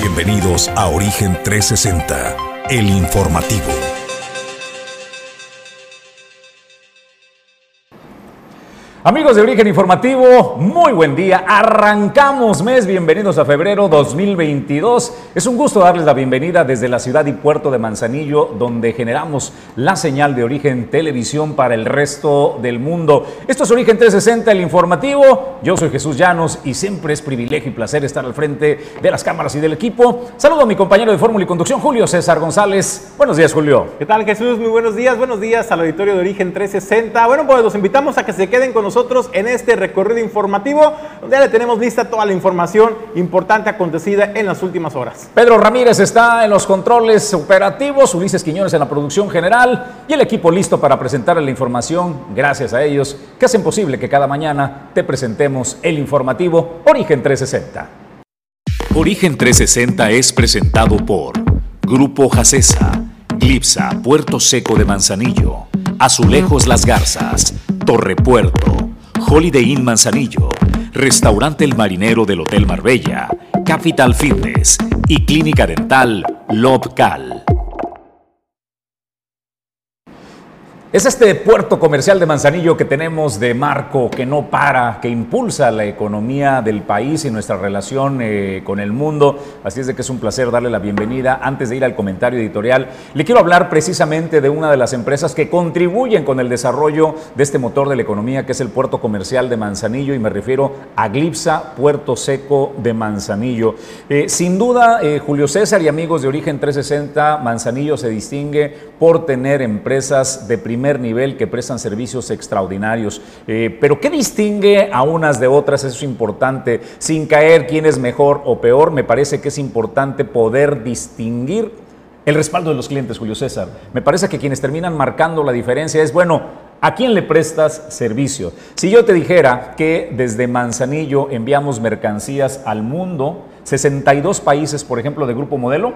Bienvenidos a Origen 360, el informativo. Amigos de Origen Informativo, muy buen día. Arrancamos mes, bienvenidos a febrero 2022. Es un gusto darles la bienvenida desde la ciudad y puerto de Manzanillo, donde generamos la señal de Origen Televisión para el resto del mundo. Esto es Origen 360, el informativo. Yo soy Jesús Llanos y siempre es privilegio y placer estar al frente de las cámaras y del equipo. Saludo a mi compañero de Fórmula y Conducción, Julio César González. Buenos días, Julio. ¿Qué tal, Jesús? Muy buenos días. Buenos días al auditorio de Origen 360. Bueno, pues los invitamos a que se queden con nosotros en este recorrido informativo, donde ya le tenemos lista toda la información importante acontecida en las últimas horas. Pedro Ramírez está en los controles operativos, Ulises Quiñones en la producción general y el equipo listo para presentar la información, gracias a ellos, que hacen posible que cada mañana te presentemos el informativo Origen 360. Origen 360 es presentado por Grupo Jacesa, Glipsa, Puerto Seco de Manzanillo, Azulejos Las Garzas, Torre Puerto, Holiday Inn Manzanillo, Restaurante El Marinero del Hotel Marbella, Capital Fitness y Clínica Dental Lobcal. Es este puerto comercial de Manzanillo que tenemos de marco, que no para, que impulsa la economía del país y nuestra relación eh, con el mundo. Así es de que es un placer darle la bienvenida. Antes de ir al comentario editorial, le quiero hablar precisamente de una de las empresas que contribuyen con el desarrollo de este motor de la economía, que es el puerto comercial de Manzanillo, y me refiero a Glipsa, Puerto Seco de Manzanillo. Eh, sin duda, eh, Julio César y amigos de Origen 360, Manzanillo se distingue por tener empresas de primer nivel que prestan servicios extraordinarios. Eh, pero ¿qué distingue a unas de otras? Eso es importante. Sin caer quién es mejor o peor, me parece que es importante poder distinguir el respaldo de los clientes, Julio César. Me parece que quienes terminan marcando la diferencia es, bueno, ¿a quién le prestas servicio? Si yo te dijera que desde Manzanillo enviamos mercancías al mundo, 62 países, por ejemplo, de Grupo Modelo,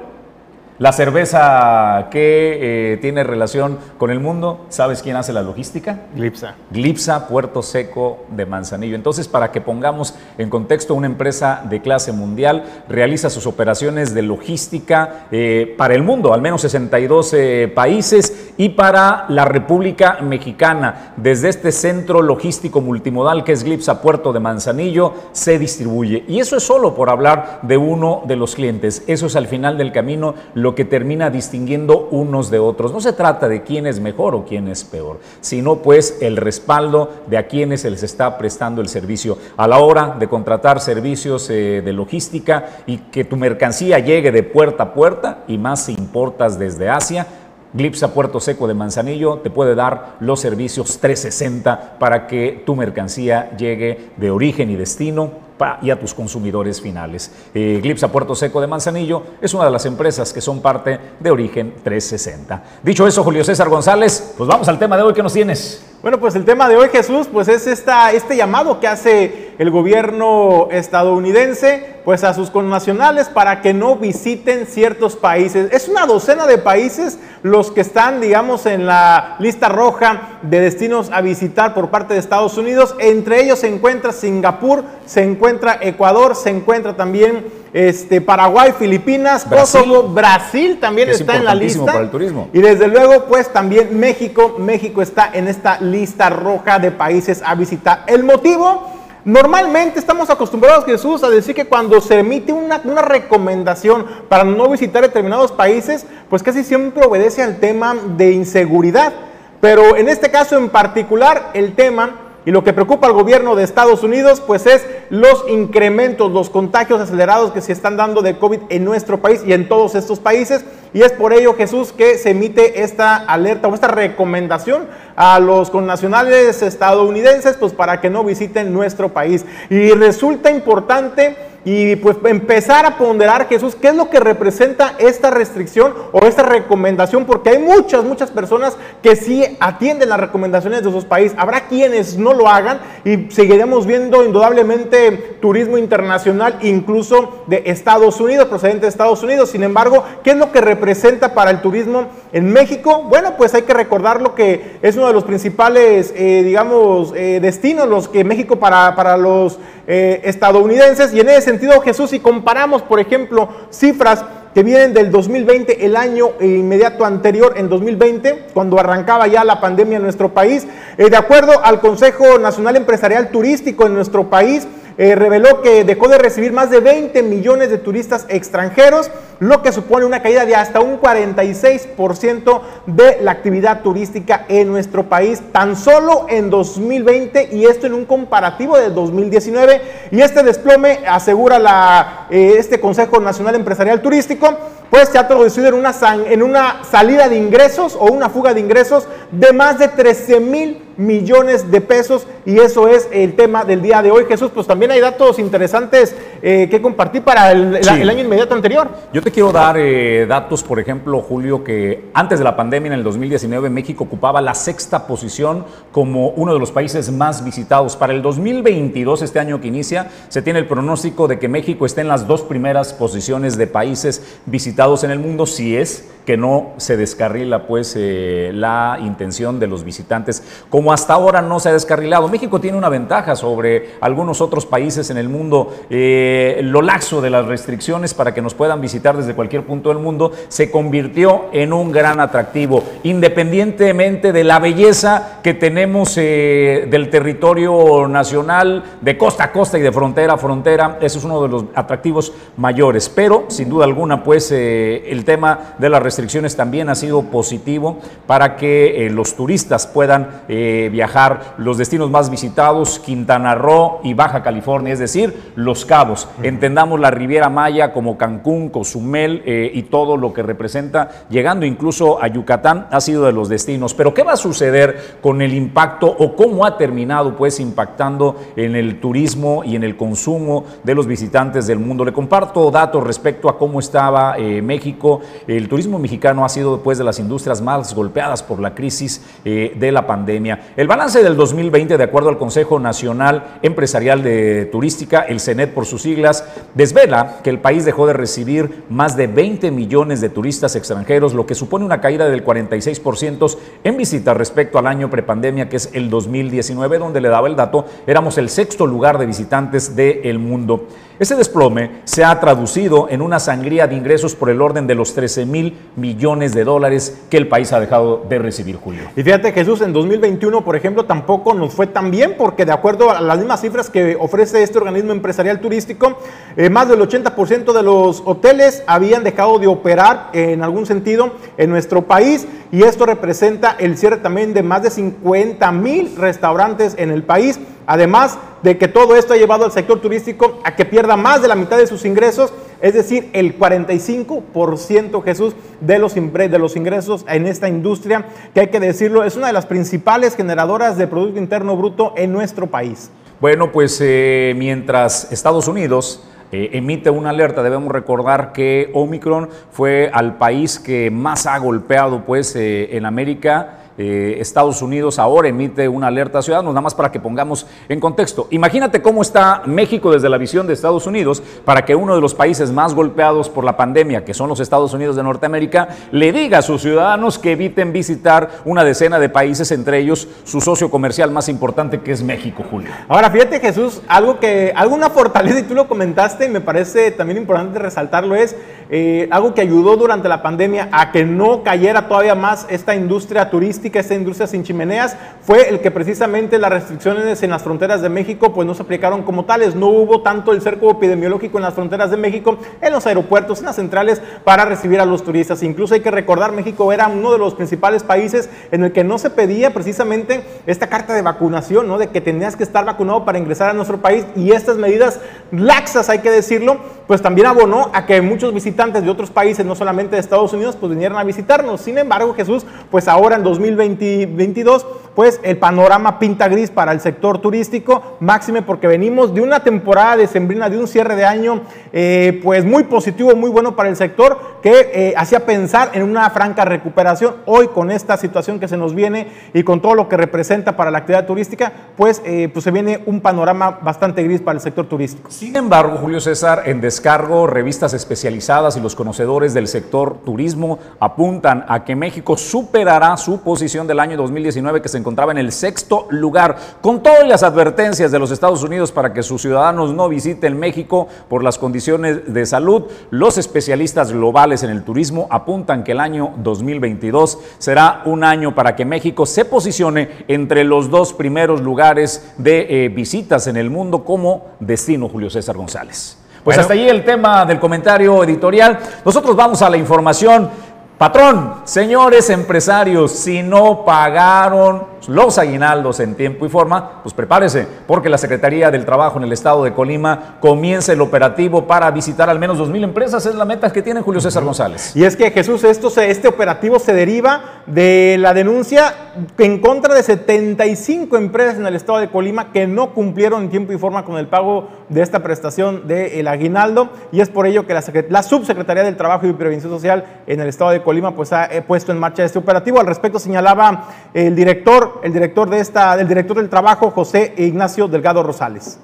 la cerveza que eh, tiene relación con el mundo, ¿sabes quién hace la logística? Glipsa. Glipsa, Puerto Seco de Manzanillo. Entonces, para que pongamos en contexto, una empresa de clase mundial realiza sus operaciones de logística eh, para el mundo, al menos 62 eh, países, y para la República Mexicana. Desde este centro logístico multimodal que es Glipsa, Puerto de Manzanillo, se distribuye. Y eso es solo por hablar de uno de los clientes. Eso es al final del camino lo que termina distinguiendo unos de otros. No se trata de quién es mejor o quién es peor, sino pues el respaldo de a quienes se les está prestando el servicio. A la hora de contratar servicios eh, de logística y que tu mercancía llegue de puerta a puerta y más si importas desde Asia, Glipsa Puerto Seco de Manzanillo te puede dar los servicios 360 para que tu mercancía llegue de origen y destino y a tus consumidores finales. Eh, Glipsa Puerto Seco de Manzanillo es una de las empresas que son parte de Origen 360. Dicho eso, Julio César González, pues vamos al tema de hoy que nos tienes. Bueno, pues el tema de hoy, Jesús, pues es esta, este llamado que hace el gobierno estadounidense pues a sus connacionales para que no visiten ciertos países. Es una docena de países los que están, digamos, en la lista roja de destinos a visitar por parte de Estados Unidos. Entre ellos se encuentra Singapur, se encuentra Ecuador, se encuentra también este, Paraguay, Filipinas, Brasil. Kosovo, Brasil también Es está en la lista. para el turismo. Y desde luego, pues también México, México está en esta lista roja de países a visitar. El motivo, normalmente estamos acostumbrados, Jesús, a decir que cuando se emite una, una recomendación para no visitar determinados países, pues casi siempre obedece al tema de inseguridad. Pero en este caso en particular, el tema y lo que preocupa al gobierno de Estados Unidos, pues es los incrementos, los contagios acelerados que se están dando de COVID en nuestro país y en todos estos países. Y es por ello, Jesús, que se emite esta alerta o esta recomendación a los connacionales estadounidenses, pues para que no visiten nuestro país. Y resulta importante y pues empezar a ponderar, Jesús, qué es lo que representa esta restricción o esta recomendación, porque hay muchas, muchas personas que sí atienden las recomendaciones de sus países. Habrá quienes no lo hagan y seguiremos viendo indudablemente turismo internacional, incluso de Estados Unidos, procedente de Estados Unidos. Sin embargo, ¿qué es lo que representa? para el turismo en México? Bueno, pues hay que recordar lo que es uno de los principales, eh, digamos, eh, destinos los que México para, para los eh, estadounidenses. Y en ese sentido, Jesús, si comparamos, por ejemplo, cifras que vienen del 2020, el año inmediato anterior, en 2020, cuando arrancaba ya la pandemia en nuestro país, de acuerdo al Consejo Nacional Empresarial Turístico en nuestro país, eh, reveló que dejó de recibir más de 20 millones de turistas extranjeros, lo que supone una caída de hasta un 46% de la actividad turística en nuestro país, tan solo en 2020 y esto en un comparativo de 2019. Y este desplome, asegura eh, este Consejo Nacional Empresarial Turístico, pues se ha traducido en una, en una salida de ingresos o una fuga de ingresos de más de 13 mil millones de pesos y eso es el tema del día de hoy. Jesús, pues también hay datos interesantes eh, que compartir para el, año inmediato anterior. Yo te quiero dar eh, datos, por ejemplo, Julio, que antes de la pandemia, en el 2019, México ocupaba la sexta posición como uno de los países más visitados. Para el 2022, este año que inicia, se tiene el pronóstico de que México esté en las dos primeras posiciones de países visitados en el mundo, si es que no se descarrila pues eh, la intención de los visitantes, como hasta ahora no se ha descarrilado. México tiene una ventaja sobre algunos otros países en el mundo. Eh, lo laxo de las restricciones para que nos puedan visitar desde cualquier punto del mundo se convirtió en un gran atractivo, independientemente de la belleza que tenemos eh, del territorio nacional, de costa a costa y de frontera a frontera. Eso es uno de los atractivos mayores. Pero, sin duda alguna, pues el tema de la restricción restricciones también ha sido positivo para que eh, los turistas puedan eh, viajar. Los destinos más visitados, Quintana Roo y Baja California, es decir, Los Cabos. Entendamos la Riviera Maya como Cancún, Cozumel eh, y todo lo que representa, llegando incluso a Yucatán, ha sido de los destinos. Pero ¿qué va a suceder con el impacto o cómo ha terminado pues impactando en el turismo y en el consumo de los visitantes del mundo? Le comparto datos respecto a cómo estaba México. El turismo mexicano ha sido después de las industrias más golpeadas por la crisis eh, de la pandemia. El balance del 2020, de acuerdo al Consejo Nacional Empresarial de Turística, el CENET por sus siglas, desvela que el país dejó de recibir más de 20 millones de turistas extranjeros, lo que supone una caída del 46% en visitas respecto al año prepandemia, que es el 2019, donde le daba el dato, éramos el sexto lugar de visitantes del mundo. Ese desplome se ha traducido en una sangría de ingresos por el orden de los 13 mil millones de dólares que el país ha dejado de recibir, Julio. Y fíjate, Jesús, en 2021, por ejemplo, tampoco nos fue tan bien porque de acuerdo a las mismas cifras que ofrece este organismo empresarial turístico, eh, más del 80% de los hoteles habían dejado de operar en algún sentido en nuestro país y esto representa el cierre también de más de 50 mil restaurantes en el país. Además de que todo esto ha llevado al sector turístico a que pierda más de la mitad de sus ingresos, es decir, el 45% Jesús de los, de los ingresos en esta industria, que hay que decirlo, es una de las principales generadoras de Producto Interno Bruto en nuestro país. Bueno, pues eh, mientras Estados Unidos eh, emite una alerta, debemos recordar que Omicron fue al país que más ha golpeado pues, eh, en América eh, Estados Unidos ahora emite una alerta a ciudadanos, nada más para que pongamos en contexto. Imagínate cómo está México desde la visión de Estados Unidos para que uno de los países más golpeados por la pandemia, que son los Estados Unidos de Norteamérica, le diga a sus ciudadanos que eviten visitar una decena de países, entre ellos su socio comercial más importante que es México, Julio. Ahora, fíjate Jesús, algo que, alguna fortaleza, y tú lo comentaste, y me parece también importante resaltarlo, es eh, algo que ayudó durante la pandemia a que no cayera todavía más esta industria turística, esta industria sin chimeneas, fue el que precisamente las restricciones en las fronteras de México pues no se aplicaron como tales, no hubo tanto el cerco epidemiológico en las fronteras de México, en los aeropuertos, en las centrales para recibir a los turistas. Incluso hay que recordar, México era uno de los principales países en el que no se pedía precisamente esta carta de vacunación, ¿no? de que tenías que estar vacunado para ingresar a nuestro país y estas medidas laxas, hay que decirlo, pues también abonó a que muchos visitantes de otros países, no solamente de Estados Unidos, pues vinieron a visitarnos. Sin embargo, Jesús, pues ahora en 2022, pues el panorama pinta gris para el sector turístico, máxime porque venimos de una temporada de sembrina, de un cierre de año, eh, pues muy positivo, muy bueno para el sector, que eh, hacía pensar en una franca recuperación. Hoy con esta situación que se nos viene y con todo lo que representa para la actividad turística, pues, eh, pues se viene un panorama bastante gris para el sector turístico. Sin embargo, Julio César, en descargo, revistas especializadas y los conocedores del sector turismo apuntan a que México superará su posición del año 2019 que se encontraba en el sexto lugar, con todas las advertencias de los Estados Unidos para que sus ciudadanos no visiten México por las condiciones de salud. Los especialistas globales en el turismo apuntan que el año 2022 será un año para que México se posicione entre los dos primeros lugares de eh, visitas en el mundo como destino, Julio César González. Pues hasta allí el tema del comentario editorial. Nosotros vamos a la información. Patrón, señores empresarios, si no pagaron los aguinaldos en tiempo y forma, pues prepárese, porque la Secretaría del Trabajo en el estado de Colima comienza el operativo para visitar al menos 2.000 empresas. Es la meta que tiene Julio César González. Y es que Jesús, esto este operativo se deriva de la denuncia en contra de 75 empresas en el estado de Colima que no cumplieron en tiempo y forma con el pago de esta prestación del aguinaldo. Y es por ello que la, la Subsecretaría del Trabajo y Prevención Social en el estado de Colima pues ha puesto en marcha este operativo. Al respecto señalaba el director el director, de esta, del director del trabajo, José Ignacio Delgado Rosales.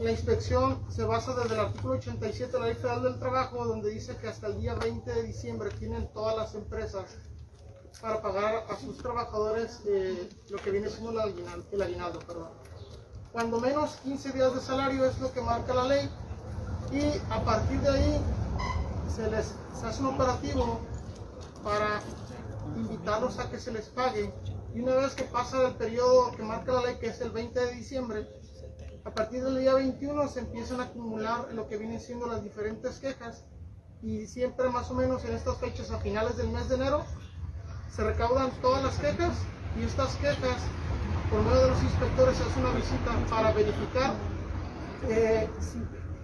La inspección se basa desde el artículo 87 de la Ley Federal del Trabajo, donde dice que hasta el día 20 de diciembre tienen todas las empresas para pagar a sus trabajadores eh, lo que viene siendo el el aguinaldo perdón. Cuando menos 15 días de salario es lo que marca la ley y a partir de ahí se les se hace un operativo para invitarlos a que se les pague y una vez que pasa el periodo que marca la ley, que es el 20 de diciembre, a partir del día 21 se empiezan a acumular lo que vienen siendo las diferentes quejas y siempre más o menos en estas fechas a finales del mes de enero se recaudan todas las quejas y estas quejas por medio de los inspectores se hace una visita para verificar eh, si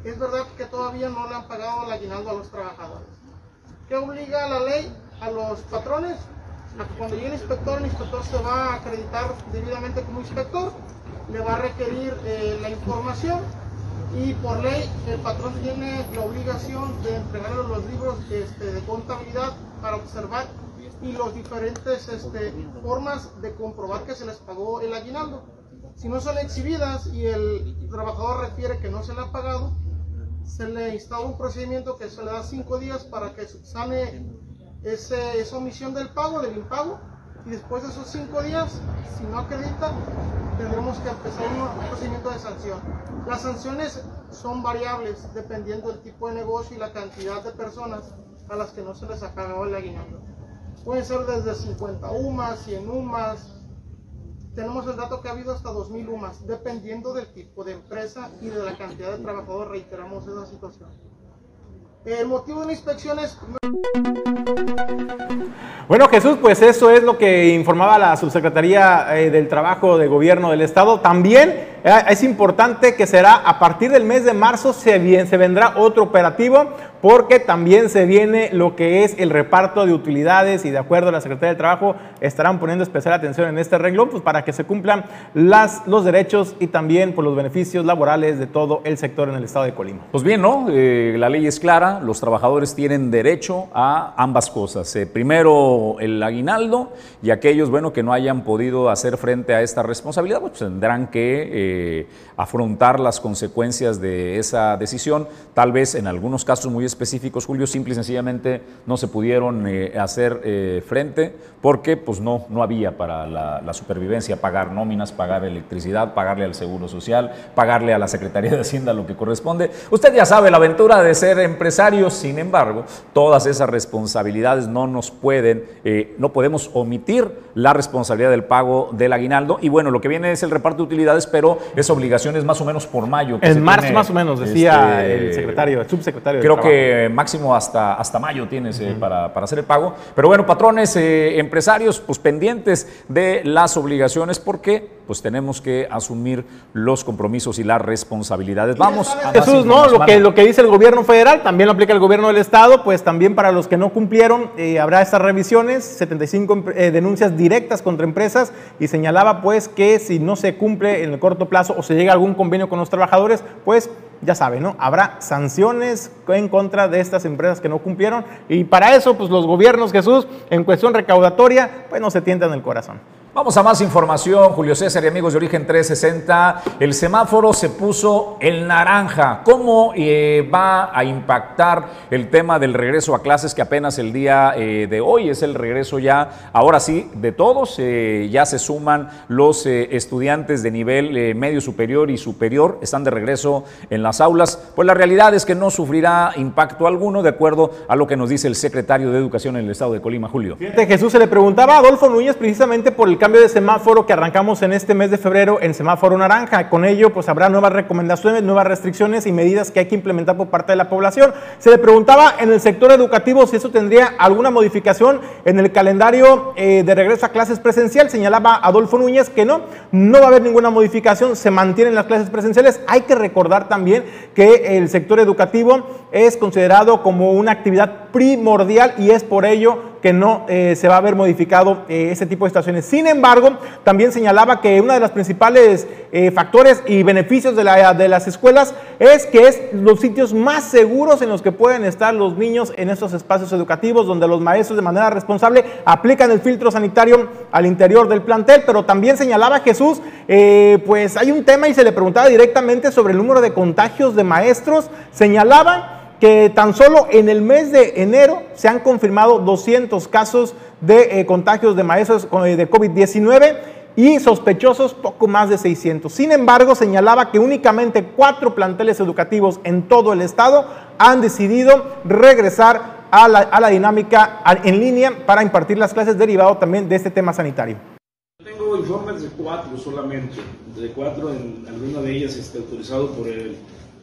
es verdad que todavía no le han pagado el aguinaldo a los trabajadores. ¿Qué obliga la ley a los patrones? Cuando llegue el inspector, el inspector se va a acreditar debidamente como inspector, le va a requerir eh, la información y por ley el patrón tiene la obligación de entregarle los libros este, de contabilidad para observar y las diferentes este, formas de comprobar que se les pagó el aguinaldo. Si no son exhibidas y el trabajador refiere que no se le ha pagado, se le instala un procedimiento que se le da cinco días para que subsane ese, esa omisión del pago, del impago, y después de esos cinco días, si no acredita, tendremos que empezar un procedimiento de sanción. Las sanciones son variables dependiendo del tipo de negocio y la cantidad de personas a las que no se les ha pagado el aguinaldo. Pueden ser desde 50 UMAS, 100 UMAS, tenemos el dato que ha habido hasta 2.000 UMAS, dependiendo del tipo de empresa y de la cantidad de trabajadores, reiteramos esa situación. El motivo de la inspección es... Bueno, Jesús, pues eso es lo que informaba la Subsecretaría eh, del Trabajo de Gobierno del Estado. También es importante que será a partir del mes de marzo se, se vendrá otro operativo porque también se viene lo que es el reparto de utilidades y de acuerdo a la Secretaría del Trabajo estarán poniendo especial atención en este renglón pues, para que se cumplan las, los derechos y también por los beneficios laborales de todo el sector en el estado de Colima. Pues bien, ¿no? Eh, la ley es clara, los trabajadores tienen derecho a ambas cosas. primero el aguinaldo y aquellos, bueno, que no hayan podido hacer frente a esta responsabilidad, pues tendrán que eh, afrontar las consecuencias de esa decisión. Tal vez en algunos casos muy específicos, Julio, simple y sencillamente no se pudieron eh, hacer eh, frente porque pues no, no había para la, supervivencia pagar nóminas, pagar electricidad, pagarle al Seguro Social, pagarle a la Secretaría de Hacienda lo que corresponde. Usted ya sabe la aventura de ser empresario, sin embargo, todas esas responsabilidades no nos pueden eh, no podemos omitir la responsabilidad del pago del aguinaldo. Y bueno, lo que viene es el reparto de utilidades, pero es obligaciones más o menos por mayo. En marzo más o menos, decía este, el secretario, el subsecretario. Creo que máximo hasta, hasta mayo tienes eh, para, hacer el pago. Pero bueno, patrones, eh, empresarios, pues pendientes de las obligaciones porque pues tenemos que asumir los compromisos y las responsabilidades. Vamos. A Jesús, no, lo que, lo que dice el gobierno federal también lo aplica el gobierno del estado, pues también para los que no cumplieron eh, habrá estas revisiones, 75 eh, denuncias directas contra empresas y señalaba pues que si no se cumple en el corto plazo o se llega a algún convenio con los trabajadores, pues ya saben, ¿no? Habrá sanciones en contra de estas empresas que no cumplieron y para eso, pues los gobiernos, Jesús, en cuestión recaudatoria, pues no se tientan el corazón. Vamos a más información, Julio César y amigos de Origen 360. El semáforo se puso en naranja. ¿Cómo eh, va a impactar el tema del regreso a clases que apenas el día eh, de hoy es el regreso ya, ahora sí, de todos? Eh, ya se suman los estudiantes de nivel medio superior y superior, están de regreso en las aulas. Pues la realidad es que no sufrirá impacto alguno, de acuerdo a lo que nos dice el secretario de Educación en el estado de Colima, Julio. Fíjate, Jesús se le preguntaba a Adolfo Núñez precisamente por el cambio de semáforo que arrancamos en este mes de febrero en semáforo naranja. Con ello, pues habrá nuevas recomendaciones, nuevas restricciones y medidas que hay que implementar por parte de la población. Se le preguntaba en el sector educativo si eso tendría alguna modificación en el calendario eh, de regreso a clases presencial. Señalaba Adolfo Núñez que no, no va a haber ninguna modificación, se mantienen las clases presenciales. Hay que recordar también que el sector educativo es considerado como una actividad primordial y es por ello que no eh, se va a ver modificado eh, ese tipo de estaciones. Sin embargo, también señalaba que uno de los principales eh, factores y beneficios de, la, de, las escuelas es que es los sitios más seguros en los que pueden estar los niños en estos espacios educativos, donde los maestros de manera responsable aplican el filtro sanitario al interior del plantel, pero también señalaba Jesús, pues hay un tema y se le preguntaba directamente sobre el número de contagios de maestros, señalaban que tan solo en el mes de enero se han confirmado 200 casos de eh, contagios de maestros eh, de COVID-19 y sospechosos poco más de 600. Sin embargo, señalaba que únicamente cuatro planteles educativos en todo el estado han decidido regresar a la, a la dinámica en línea para impartir las clases derivado también de este tema sanitario. Tengo informes de cuatro solamente, de cuatro, en alguna de ellas está autorizado por el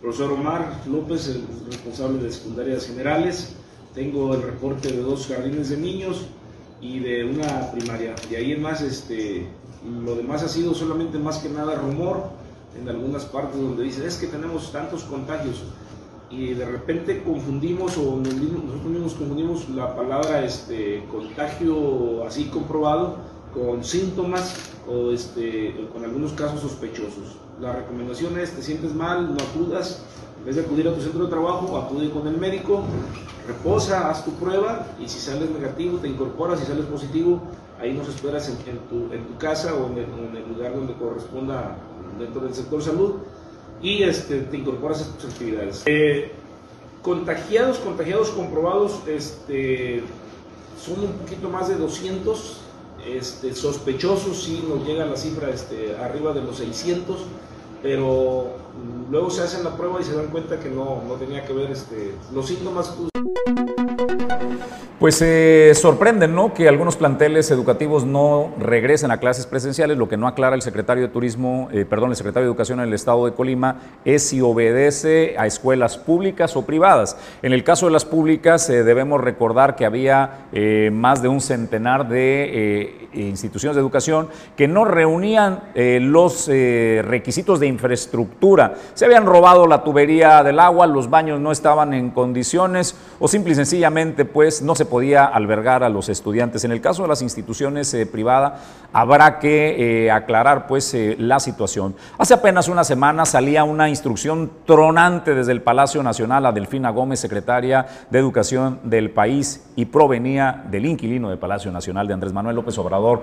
profesor Omar López, el responsable de secundarias generales. Tengo el reporte de dos jardines de niños y de una primaria. De ahí en más, este, lo demás ha sido solamente más que nada rumor en algunas partes donde dicen es que tenemos tantos contagios y de repente confundimos o nosotros mismos confundimos la palabra este, contagio así comprobado con síntomas o este, con algunos casos sospechosos. La recomendación es, te sientes mal, no acudas, en vez de acudir a tu centro de trabajo, acude con el médico, reposa, haz tu prueba y si sales negativo te incorporas, si sales positivo, ahí nos esperas en, tu, en tu, casa o en el, lugar donde corresponda dentro del sector salud y este, te incorporas a tus actividades. Eh, contagiados, contagiados comprobados, este, son un poquito más de 200 este, sospechosos sí nos llega la cifra este, arriba de los 600, pero luego se hacen la prueba y se dan cuenta que no, no tenía que ver este, los síntomas. Pues se sorprenden, ¿no? Que algunos planteles educativos no regresen a clases presenciales. Lo que no aclara el secretario de Turismo, eh, perdón, el secretario de Educación en el Estado de Colima es si obedece a escuelas públicas o privadas. En el caso de las públicas, eh, debemos recordar que había eh, más de un centenar de instituciones de educación que no reunían los requisitos de infraestructura. Se habían robado la tubería del agua, los baños no estaban en condiciones o simple y sencillamente, pues, no se podía albergar a los estudiantes. En el caso de las instituciones eh, privadas, habrá que eh, aclarar pues eh, la situación. Hace apenas una semana salía una instrucción tronante desde el Palacio Nacional a Delfina Gómez, secretaria de Educación del país, y provenía del inquilino del Palacio Nacional de Andrés Manuel López Obrador.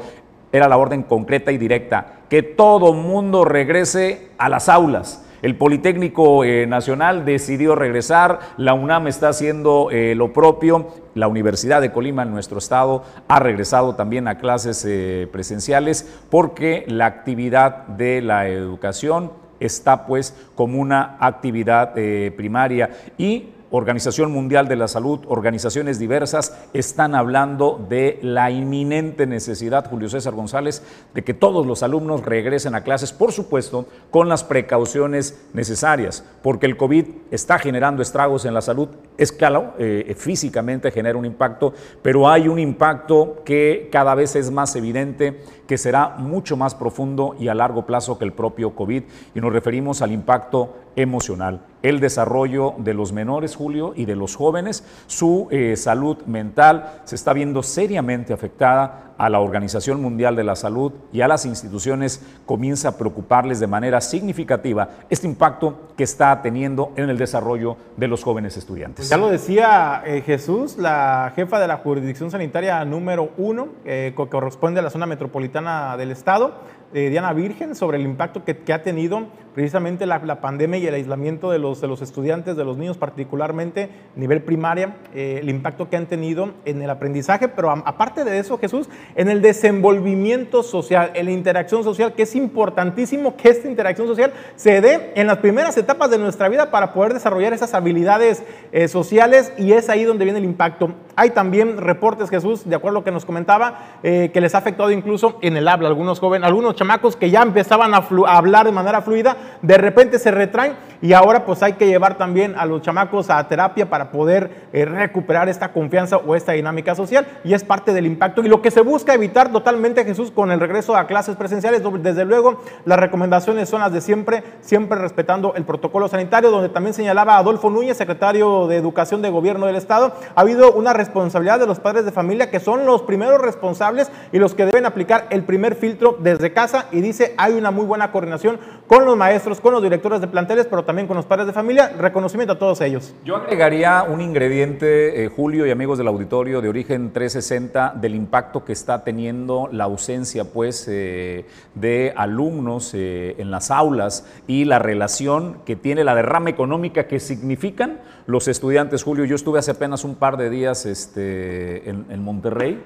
Era la orden concreta y directa, que todo mundo regrese a las aulas el Politécnico eh, Nacional decidió regresar, la UNAM está haciendo eh, lo propio, la Universidad de Colima en nuestro estado ha regresado también a clases eh, presenciales porque la actividad de la educación está pues como una actividad primaria. Y Organización Mundial de la Salud, organizaciones diversas, están hablando de la inminente necesidad, Julio César González, de que todos los alumnos regresen a clases, por supuesto, con las precauciones necesarias, porque el COVID está generando estragos en la salud. Es claro, eh, físicamente genera un impacto, pero hay un impacto que cada vez es más evidente, que será mucho más profundo y a largo plazo que el propio COVID, y nos referimos al impacto emocional, el desarrollo de los menores, Julio, y de los jóvenes, su eh, salud mental se está viendo seriamente afectada a la Organización Mundial de la Salud y a las instituciones comienza a preocuparles de manera significativa este impacto que está teniendo en el desarrollo de los jóvenes estudiantes. Ya lo decía eh, Jesús, la jefa de la jurisdicción sanitaria número uno, eh, que corresponde a la zona metropolitana del estado, Diana Virgen, sobre el impacto que, ha tenido precisamente la, pandemia y el aislamiento de los, de los estudiantes, de los niños particularmente, nivel primaria, eh, el impacto que han tenido en el aprendizaje, pero aparte de eso, Jesús, en el desenvolvimiento social, en la interacción social, que es importantísimo que esta interacción social se dé en las primeras etapas de nuestra vida para poder desarrollar esas habilidades eh, sociales y es ahí donde viene el impacto. Hay también reportes, Jesús, de acuerdo a lo que nos comentaba, eh, que les ha afectado incluso en el habla, algunos jóvenes, algunos chamacos que ya empezaban a, hablar de manera fluida, de repente se retraen y ahora pues hay que llevar también a los chamacos a terapia para poder eh, recuperar esta confianza o esta dinámica social y es parte del impacto. Y lo que se busca evitar totalmente Jesús con el regreso a clases presenciales, desde luego las recomendaciones son las de siempre, siempre respetando el protocolo sanitario, donde también señalaba Adolfo Núñez, secretario de Educación de Gobierno del Estado, ha habido una responsabilidad de los padres de familia que son los primeros responsables y los que deben aplicar el primer filtro desde casa y dice hay una muy buena coordinación con los maestros, con los directores de planteles, pero también con los padres de familia. Reconocimiento a todos ellos. Yo agregaría un ingrediente, eh, Julio y amigos del auditorio de origen 360, del impacto que está teniendo la ausencia pues, eh, de alumnos eh, en las aulas y la relación que tiene la derrama económica que significan los estudiantes. Julio, yo estuve hace apenas un par de días este, en, Monterrey,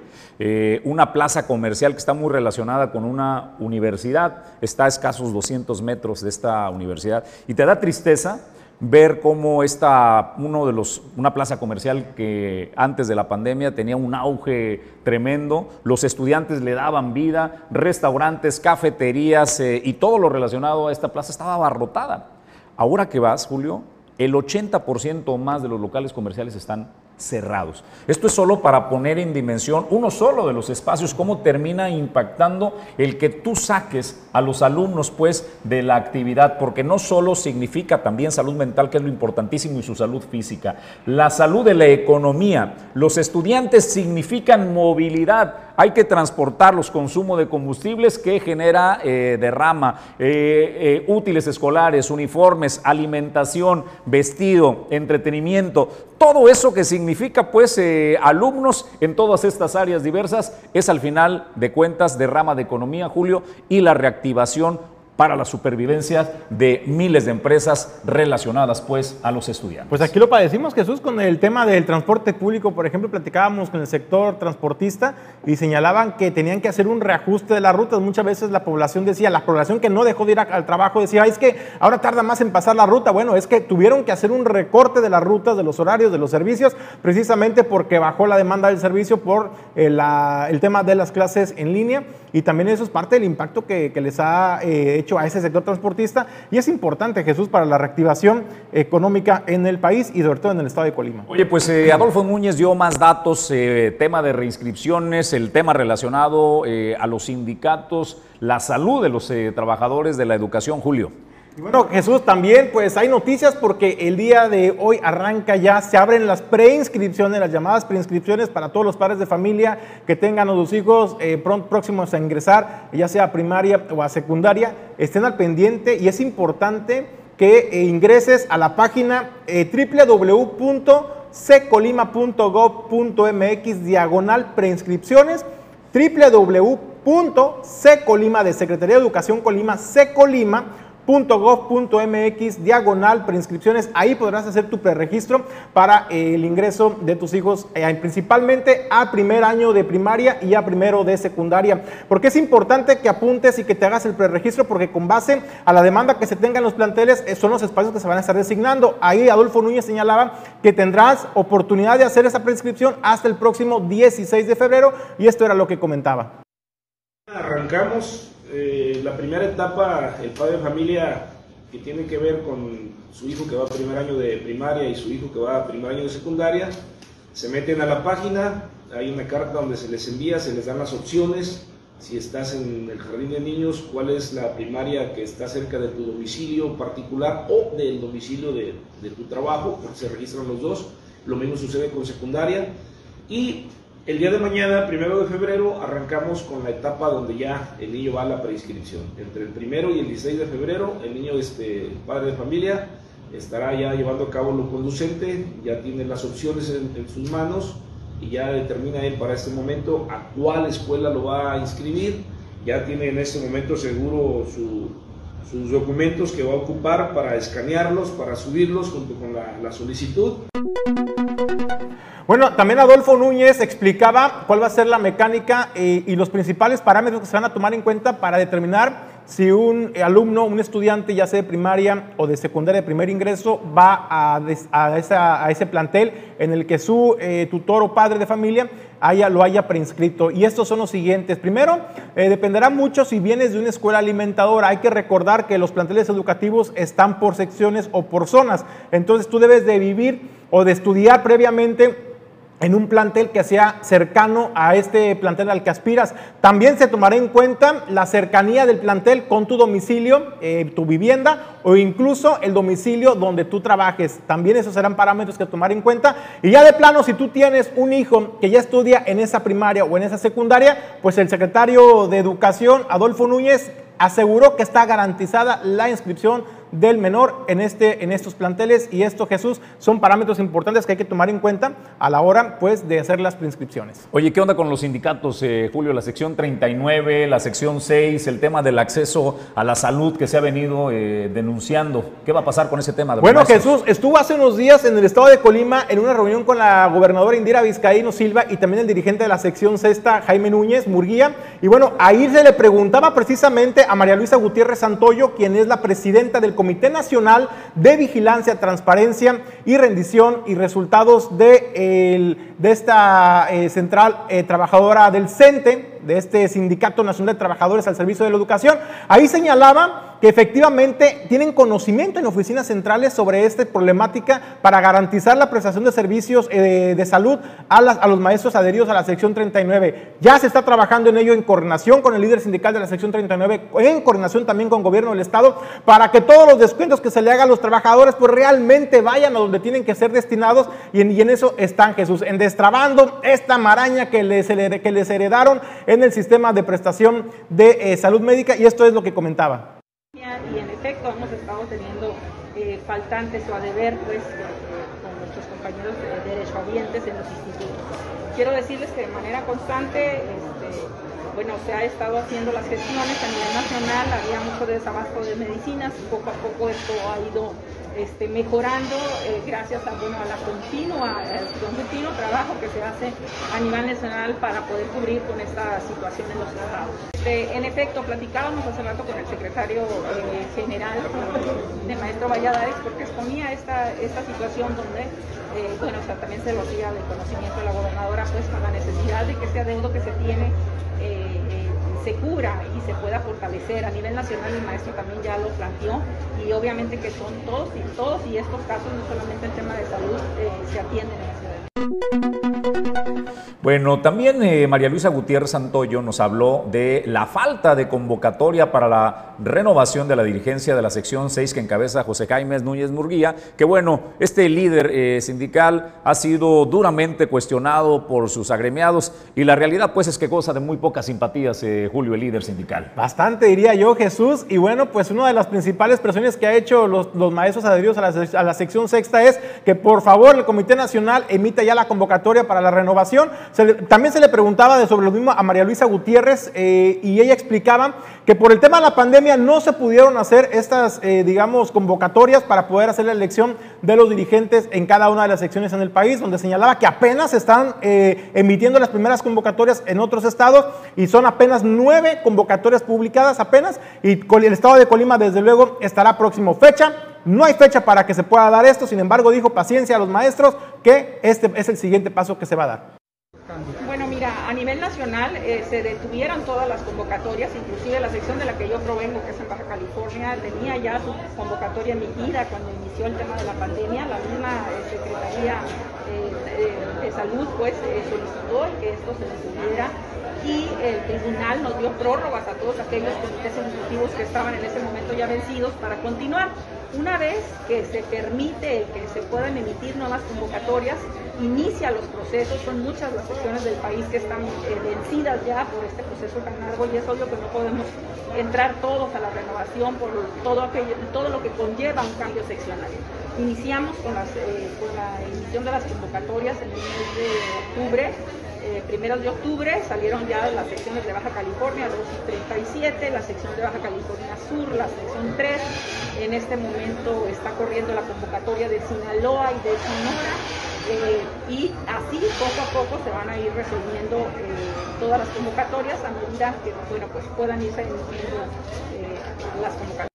una plaza comercial que está muy relacionada con una universidad, está a escasos 200 metros de esta universidad, y te da tristeza ver cómo esta, uno de los, una plaza comercial que antes de la pandemia tenía un auge tremendo, los estudiantes le daban vida, restaurantes, cafeterías eh, y todo lo relacionado a esta plaza estaba abarrotada. Ahora que vas, Julio, el 80% o más de los locales comerciales están cerrados. Esto es solo para poner en dimensión uno solo de los espacios, cómo termina impactando el que tú saques a los alumnos pues de la actividad, porque no solo significa también salud mental, que es lo importantísimo, y su salud física, la salud de la economía, los estudiantes significan movilidad, hay que transportar los consumos de combustibles que genera eh, derrama, eh, eh, útiles escolares, uniformes, alimentación, vestido, entretenimiento, todo eso que significa pues alumnos en todas estas áreas diversas es al final de cuentas derrama de economía, Julio, y la reactivación para la supervivencia de miles de empresas relacionadas pues a los estudiantes. Pues aquí lo padecimos Jesús con el tema del transporte público, por ejemplo, platicábamos con el sector transportista y señalaban que tenían que hacer un reajuste de las rutas. Muchas veces la población decía, la población que no dejó de ir al trabajo decía, es que ahora tarda más en pasar la ruta. Bueno, es que tuvieron que hacer un recorte de las rutas, de los horarios, de los servicios, precisamente porque bajó la demanda del servicio por eh, el tema de las clases en línea y también eso es parte del impacto que, les ha eh, hecho a ese sector transportista y es importante, Jesús, para la reactivación económica en el país y sobre todo en el estado de Colima. Oye, pues eh, Adolfo Núñez dio más datos, eh, tema de reinscripciones, el tema relacionado a los sindicatos, la salud de los trabajadores de la educación, Julio. Y bueno, Jesús, también pues hay noticias porque el día de hoy arranca ya, se abren las preinscripciones, las llamadas preinscripciones para todos los padres de familia que tengan a sus hijos eh, próximos a ingresar, ya sea a primaria o a secundaria, estén al pendiente y es importante que eh, ingreses a la página eh, www.secolima.gov.mx diagonal preinscripciones www.secolima de Secretaría de Educación Colima, Secolima .gov.mx diagonal preinscripciones. Ahí podrás hacer tu preregistro para eh, el ingreso de tus hijos, eh, principalmente a primer año de primaria y a primero de secundaria. Porque es importante que apuntes y que te hagas el preregistro, porque con base a la demanda que se tenga en los planteles, eh, son los espacios que se van a estar designando. Ahí Adolfo Núñez señalaba que tendrás oportunidad de hacer esa prescripción hasta el próximo 16 de febrero, y esto era lo que comentaba. Arrancamos eh, la primera etapa, el padre de familia que tiene que ver con su hijo que va a primer año de primaria y su hijo que va a primer año de secundaria, se meten a la página, hay una carta donde se les envía, se les dan las opciones, si estás en el jardín de niños, cuál es la primaria que está cerca de tu domicilio particular o del domicilio de, tu trabajo, porque se registran los dos, lo mismo sucede con secundaria, y el día de mañana, primero de febrero, arrancamos con la etapa donde ya el niño va a la preinscripción. Entre el primero y el 16 de febrero, el niño, este, padre de familia, estará ya llevando a cabo lo conducente, ya tiene las opciones en, sus manos y ya determina él para este momento a cuál escuela lo va a inscribir. Ya tiene en este momento seguro sus documentos que va a ocupar para escanearlos, para subirlos junto con la, solicitud. Bueno, también Adolfo Núñez explicaba cuál va a ser la mecánica eh, y, los principales parámetros que se van a tomar en cuenta para determinar si un alumno, un estudiante, ya sea de primaria o de secundaria de primer ingreso, va a, ese plantel en el que su eh, tutor o padre de familia haya, lo haya preinscrito. Y estos son los siguientes. Primero, eh, dependerá mucho si vienes de una escuela alimentadora. Hay que recordar que los planteles educativos están por secciones o por zonas. Entonces tú debes de vivir o de estudiar previamente en un plantel que sea cercano a este plantel al que aspiras. También se tomará en cuenta la cercanía del plantel con tu domicilio, eh, tu vivienda o incluso el domicilio donde tú trabajes. También esos serán parámetros que tomar en cuenta. Y ya de plano, si tú tienes un hijo que ya estudia en esa primaria o en esa secundaria, pues el secretario de Educación, Adolfo Núñez, aseguró que está garantizada la inscripción del menor en, este, en estos planteles y esto, Jesús, son parámetros importantes que hay que tomar en cuenta a la hora pues, de hacer las prescripciones. Oye, ¿qué onda con los sindicatos, eh, Julio? La sección 39, la sección 6, el tema del acceso a la salud que se ha venido eh, denunciando. ¿Qué va a pasar con ese tema? bueno, Jesús, estuvo hace unos días en el estado de Colima en una reunión con la gobernadora Indira Vizcaíno Silva y también el dirigente de la sección sexta, Jaime Núñez Murguía. Y bueno, ahí se le preguntaba precisamente a María Luisa Gutiérrez Santoyo, quien es la presidenta del Comité Nacional de Vigilancia, Transparencia y Rendición y Resultados de, de esta eh, central eh, trabajadora del CENTE, de este Sindicato Nacional de Trabajadores al Servicio de la Educación. Ahí señalaba que efectivamente tienen conocimiento en oficinas centrales sobre esta problemática para garantizar la prestación de servicios eh, de salud a, a, los maestros adheridos a la sección 39. Ya se está trabajando en ello en coordinación con el líder sindical de la sección 39, en coordinación también con el gobierno del estado, para que todos los descuentos que se le hagan a los trabajadores pues realmente vayan a donde tienen que ser destinados y en, y en eso están Jesús, en destrabando esta maraña que les, que les heredaron en el sistema de prestación de eh, salud médica y esto es lo que comentaba y en efecto hemos estado teniendo eh, faltantes o a deber pues con nuestros compañeros de derechohabientes en los institutos. Quiero decirles que de manera constante este, bueno, se ha estado haciendo las gestiones a nivel nacional, había mucho desabasto de medicinas, poco a poco esto ha ido este, mejorando eh, gracias a, bueno, a la continua, al continuo trabajo que se hace a nivel nacional para poder cubrir con esta situación en los estados. Este, en efecto, platicábamos hace rato con el secretario eh, general de Maestro Valladares porque exponía esta, esta situación donde eh, bueno, también se lo hacía del conocimiento de la gobernadora, pues con la necesidad de que ese adeudo que se tiene se cubra y se pueda fortalecer. A nivel nacional el maestro también ya lo planteó y obviamente que son todos y todos y estos casos, no solamente el tema de salud, eh, se atienden en la ciudad. Bueno, también eh, María Luisa Gutiérrez Santoyo nos habló de la falta de convocatoria para la renovación de la dirigencia de la sección 6 que encabeza José Jaime Núñez Murguía, que bueno, este líder eh, sindical ha sido duramente cuestionado por sus agremiados y la realidad pues es que goza de muy pocas simpatías, eh, Julio, el líder sindical. Bastante diría yo, Jesús, y bueno, pues una de las principales presiones que ha hecho los, maestros adheridos a la, a la sección sexta es que por favor el Comité Nacional emita ya la convocatoria para la renovación también se le preguntaba de sobre lo mismo a María Luisa Gutiérrez eh, y ella explicaba que por el tema de la pandemia no se pudieron hacer estas, eh, digamos, convocatorias para poder hacer la elección de los dirigentes en cada una de las secciones en el país, donde señalaba que apenas están eh, emitiendo las primeras convocatorias en otros estados y son apenas nueve convocatorias publicadas apenas y el estado de Colima desde luego estará próximo fecha. No hay fecha para que se pueda dar esto, sin embargo dijo paciencia a los maestros que este es el siguiente paso que se va a dar. Bueno, mira, a nivel nacional eh, se detuvieron todas las convocatorias, inclusive la sección de la que yo provengo, que es en Baja California, tenía ya su convocatoria emitida cuando inició el tema de la pandemia. La misma eh, Secretaría eh, de Salud pues solicitó que esto se detuviera y el tribunal nos dio prórrogas a todos aquellos comités ejecutivos que estaban en ese momento ya vencidos para continuar. Una vez que se permite que se puedan emitir nuevas convocatorias, inicia los procesos, son muchas las secciones del país que están eh, vencidas ya por este proceso tan largo y es obvio que no podemos entrar todos a la renovación por todo, lo que conlleva un cambio seccional. Iniciamos con, eh, con la emisión de las convocatorias en el mes de octubre eh, primeros de octubre salieron ya las secciones de Baja California 2 y 37, la sección de Baja California Sur, la sección 3. En este momento está corriendo la convocatoria de Sinaloa y de Sonora. Eh, y así poco a poco se van a ir resolviendo eh, todas las convocatorias a medida que bueno, pues puedan irse emitiendo las convocatorias.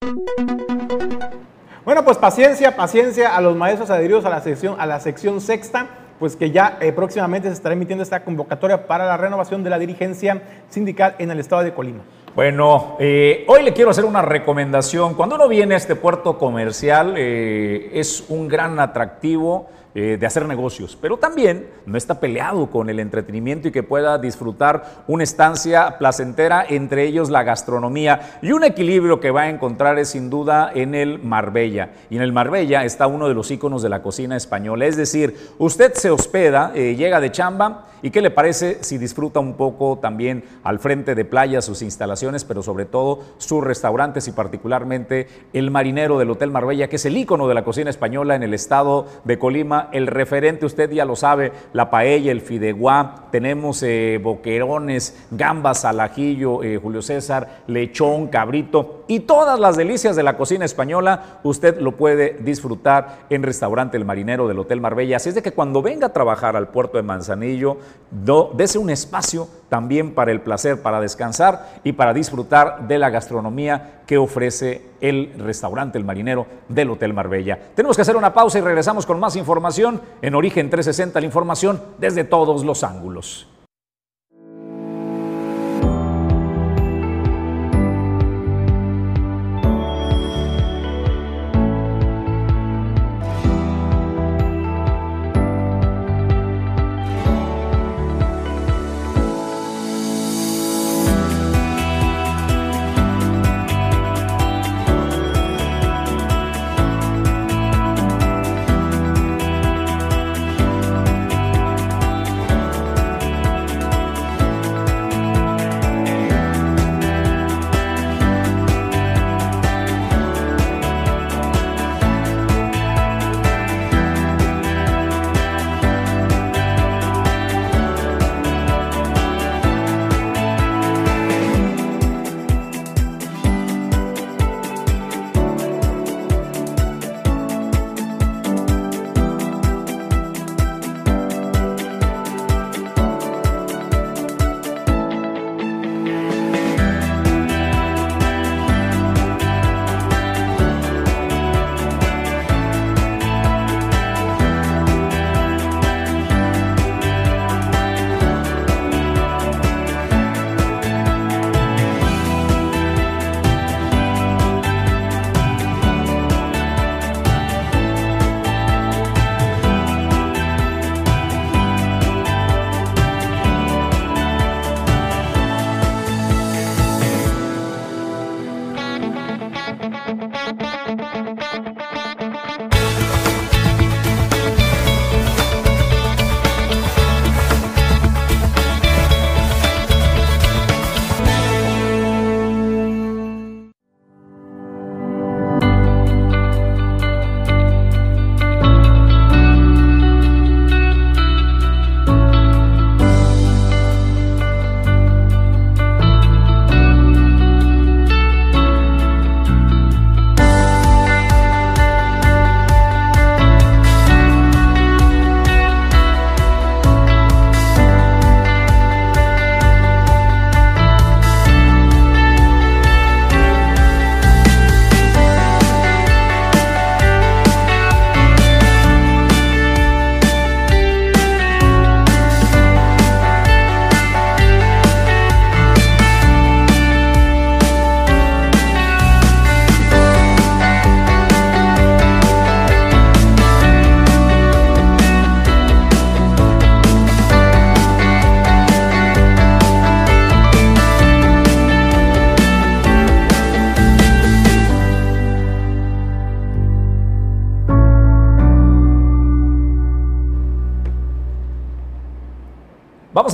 Bueno, pues paciencia, paciencia a los maestros adheridos a la sección, a la sección sexta pues que ya eh, próximamente se estará emitiendo esta convocatoria para la renovación de la dirigencia sindical en el estado de Colima. Bueno, eh, hoy le quiero hacer una recomendación. Cuando uno viene a este puerto comercial, eh, es un gran atractivo eh, de hacer negocios, pero también no está peleado con el entretenimiento y que pueda disfrutar una estancia placentera, entre ellos la gastronomía. Y un equilibrio que va a encontrar es sin duda en el Marbella. Y en el Marbella está uno de los íconos de la cocina española, es decir, usted se hospeda, eh, llega de chamba, ¿Y qué le parece si disfruta un poco también al frente de playa sus instalaciones, pero sobre todo sus restaurantes y particularmente el marinero del Hotel Marbella, que es el ícono de la cocina española en el estado de Colima, el referente, usted ya lo sabe, la paella, el fideuá, tenemos eh, boquerones, gambas al ajillo, eh, Julio César, lechón, cabrito y todas las delicias de la cocina española, usted lo puede disfrutar en restaurante El Marinero del Hotel Marbella. Así es de que cuando venga a trabajar al puerto de Manzanillo, dese un espacio también para el placer, para descansar y para disfrutar de la gastronomía que ofrece el restaurante El Marinero del Hotel Marbella. Tenemos que hacer una pausa y regresamos con más información en Origen 360, la información desde todos los ángulos.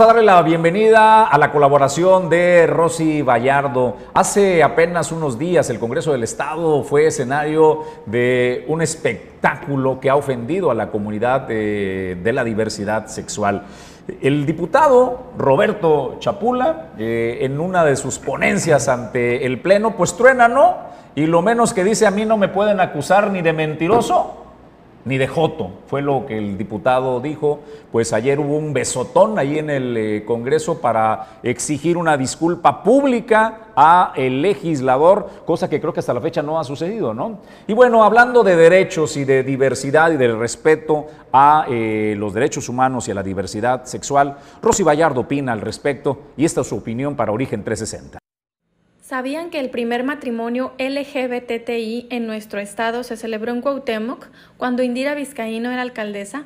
Vamos a darle la bienvenida a la colaboración de Rosy Vallardo. Hace apenas unos días el Congreso del Estado fue escenario de un espectáculo que ha ofendido a la comunidad de, de la diversidad sexual. El diputado Roberto Chapula, eh, en una de sus ponencias ante el Pleno, pues truena, ¿no? Y lo menos que dice a mí no me pueden acusar ni de mentiroso ni de Joto, fue lo que el diputado dijo, pues ayer hubo un besotón ahí en el eh, Congreso para exigir una disculpa pública a el legislador, cosa que creo que hasta la fecha no ha sucedido, ¿no? Y bueno, hablando de derechos y de diversidad y del respeto a eh, los derechos humanos y a la diversidad sexual, Rosy Vallardo opina al respecto y esta es su opinión para Origen 360. ¿Sabían que el primer matrimonio LGBTI en nuestro estado se celebró en Cuauhtémoc cuando Indira Vizcaíno era alcaldesa?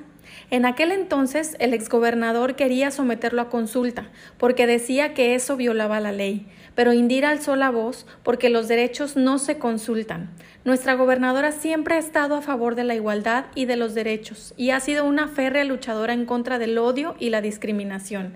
En aquel entonces el exgobernador quería someterlo a consulta porque decía que eso violaba la ley, pero Indira alzó la voz porque los derechos no se consultan. Nuestra gobernadora siempre ha estado a favor de la igualdad y de los derechos y ha sido una férrea luchadora en contra del odio y la discriminación.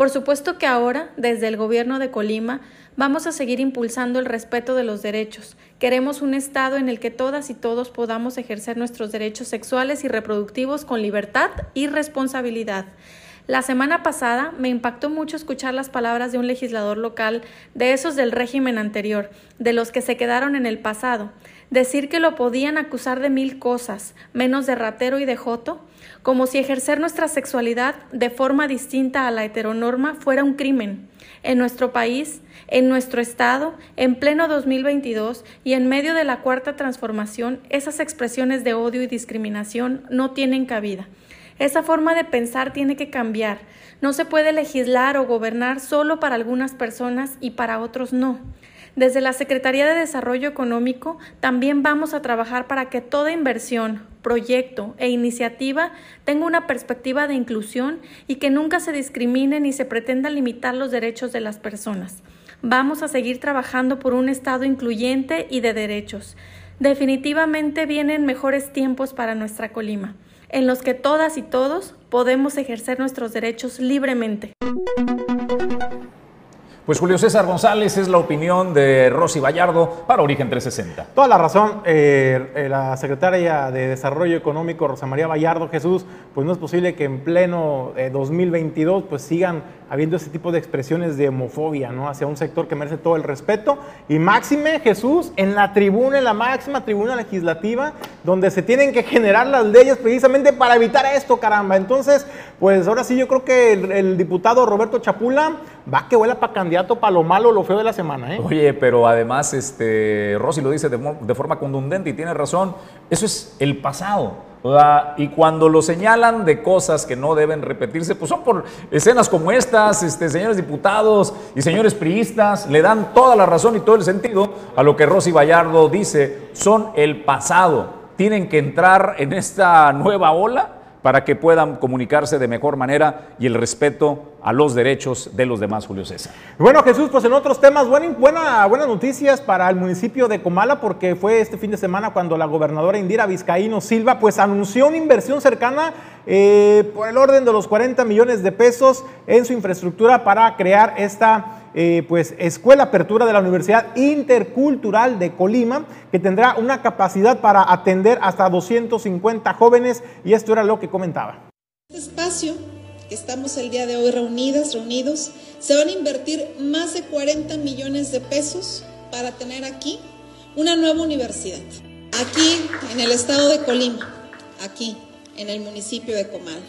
Por supuesto que ahora, desde el gobierno de Colima, vamos a seguir impulsando el respeto de los derechos. Queremos un Estado en el que todas y todos podamos ejercer nuestros derechos sexuales y reproductivos con libertad y responsabilidad. La semana pasada me impactó mucho escuchar las palabras de un legislador local, de esos del régimen anterior, de los que se quedaron en el pasado. Decir que lo podían acusar de mil cosas, menos de ratero y de joto, como si ejercer nuestra sexualidad de forma distinta a la heteronorma fuera un crimen. En nuestro país, en nuestro Estado, en pleno 2022 y en medio de la cuarta transformación, esas expresiones de odio y discriminación no tienen cabida. Esa forma de pensar tiene que cambiar. No se puede legislar o gobernar solo para algunas personas y para otros no. Desde la Secretaría de Desarrollo Económico también vamos a trabajar para que toda inversión, proyecto e iniciativa tenga una perspectiva de inclusión y que nunca se discrimine ni se pretenda limitar los derechos de las personas. Vamos a seguir trabajando por un Estado incluyente y de derechos. Definitivamente vienen mejores tiempos para nuestra Colima, en los que todas y todos podemos ejercer nuestros derechos libremente. Pues Julio César González es la opinión de Rosy Vallardo para Origen 360. Toda la razón, eh, eh, la secretaria de Desarrollo Económico, Rosa María Vallardo Jesús, pues no es posible que en pleno 2022 eh, pues sigan habiendo ese tipo de expresiones de homofobia, ¿no? Hacia un sector que merece todo el respeto. Y máxime Jesús en la tribuna, en la máxima tribuna legislativa, donde se tienen que generar las leyes precisamente para evitar esto, caramba. Entonces, pues ahora sí yo creo que el, diputado Roberto Chapula va que vuela para candidato para lo malo, lo feo de la semana, ¿eh? Oye, pero además, este, Rosy lo dice de, de forma contundente y tiene razón, eso es el pasado y cuando lo señalan de cosas que no deben repetirse, pues son por escenas como estas, este, señores diputados y señores priistas, le dan toda la razón y todo el sentido a lo que Rosy Vallardo dice, son el pasado, tienen que entrar en esta nueva ola para que puedan comunicarse de mejor manera y el respeto a los derechos de los demás, Julio César. Bueno, Jesús, pues en otros temas, buena, buena, buenas noticias para el municipio de Comala, porque fue este fin de semana cuando la gobernadora Indira Vizcaíno Silva, pues anunció una inversión cercana eh, por el orden de los 40 millones de pesos en su infraestructura para crear esta eh, pues, Escuela Apertura de la Universidad Intercultural de Colima, que tendrá una capacidad para atender hasta 250 jóvenes, y esto era lo que comentaba. Este espacio que estamos el día de hoy reunidas, reunidos, se van a invertir más de 40 millones de pesos para tener aquí una nueva universidad. Aquí, en el estado de Colima, aquí, en el municipio de Comal.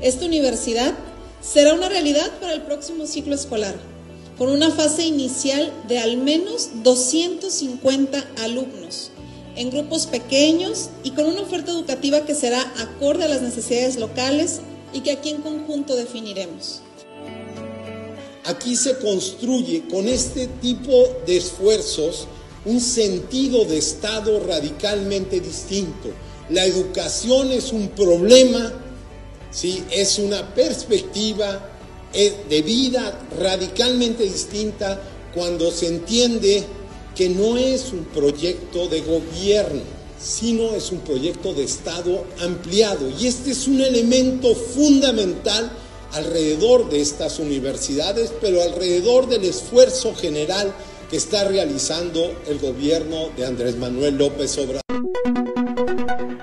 Esta universidad será una realidad para el próximo ciclo escolar con una fase inicial de al menos 250 alumnos en grupos pequeños y con una oferta educativa que será acorde a las necesidades locales y que aquí en conjunto definiremos. Aquí se construye con este tipo de esfuerzos un sentido de Estado radicalmente distinto. La educación es un problema, ¿sí? es una perspectiva de vida radicalmente distinta cuando se entiende que no es un proyecto de gobierno, sino es un proyecto de Estado ampliado. Y este es un elemento fundamental alrededor de estas universidades, pero alrededor del esfuerzo general que está realizando el gobierno de Andrés Manuel López Obrador.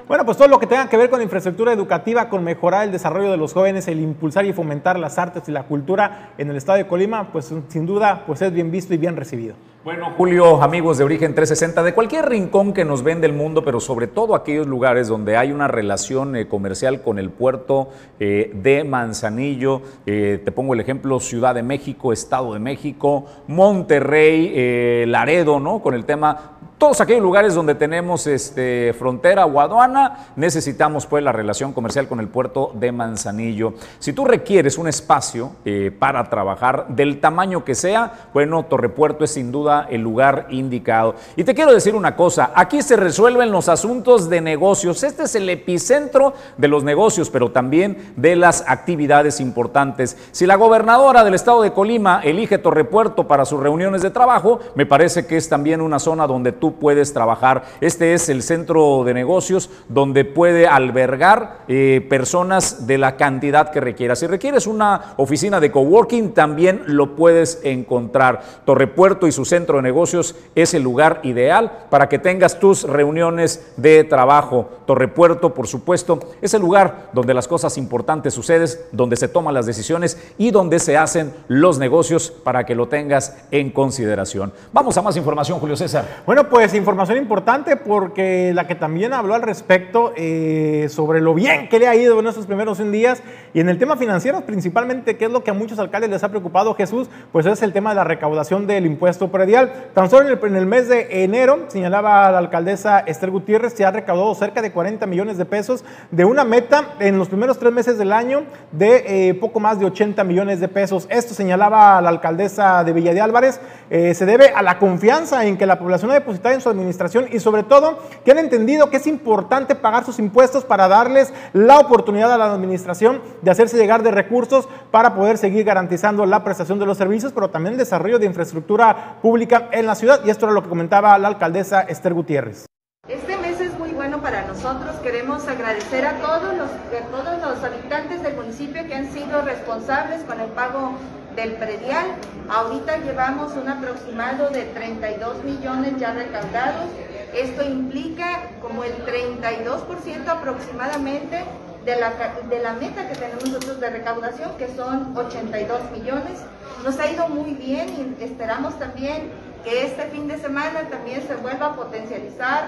Bueno, pues todo lo que tenga que ver con infraestructura educativa, con mejorar el desarrollo de los jóvenes, el impulsar y fomentar las artes y la cultura en el estado de Colima, pues sin duda pues es bien visto y bien recibido. Bueno, Julio, amigos de Origen 360, de cualquier rincón que nos ven del mundo, pero sobre todo aquellos lugares donde hay una relación eh, comercial con el puerto eh, de Manzanillo, eh, te pongo el ejemplo Ciudad de México, Estado de México, Monterrey, Laredo, ¿no? Con el tema todos aquellos lugares donde tenemos este, frontera o aduana, necesitamos pues la relación comercial con el puerto de Manzanillo. Si tú requieres un espacio eh, para trabajar del tamaño que sea, bueno, Torrepuerto es sin duda el lugar indicado. Y te quiero decir una cosa, aquí se resuelven los asuntos de negocios. Este es el epicentro de los negocios, pero también de las actividades importantes. Si la gobernadora del estado de Colima elige Torrepuerto para sus reuniones de trabajo, me parece que es también una zona donde tú puedes trabajar. Este es el centro de negocios donde puede albergar eh, personas de la cantidad que requieras. Si requieres una oficina de coworking, también lo puedes encontrar. Torrepuerto y su centro de negocios es el lugar ideal para que tengas tus reuniones de trabajo. Torrepuerto, por supuesto, es el lugar donde las cosas importantes suceden, donde se toman las decisiones y donde se hacen los negocios para que lo tengas en consideración. Vamos a más información, Julio César. Bueno, pues pues información importante porque la que también habló al respecto eh, sobre lo bien que le ha ido en estos primeros 100 días y en el tema financiero principalmente, que es lo que a muchos alcaldes les ha preocupado Jesús, pues es el tema de la recaudación del impuesto predial. Tan solo en el, en el mes de enero, señalaba la alcaldesa Esther Gutiérrez, se ha recaudado cerca de 40 millones de pesos de una meta en los primeros tres meses del año de eh, poco más de 80 millones de pesos. Esto señalaba la alcaldesa de Villa de Álvarez, eh, se debe a la confianza en que la población ha depositado en su administración y sobre todo que han entendido que es importante pagar sus impuestos para darles la oportunidad a la administración de hacerse llegar de recursos para poder seguir garantizando la prestación de los servicios, pero también el desarrollo de infraestructura pública en la ciudad. Y esto era lo que comentaba la alcaldesa Esther Gutiérrez. Este mes es muy bueno para nosotros. Queremos agradecer a todos los, a todos los habitantes del municipio que han sido responsables con el pago del predial. Ahorita llevamos un aproximado de 32 millones ya recaudados. Esto implica como el 32% aproximadamente de la, de la meta que tenemos nosotros de recaudación, que son 82 millones. Nos ha ido muy bien y esperamos también que este fin de semana también se vuelva a potencializar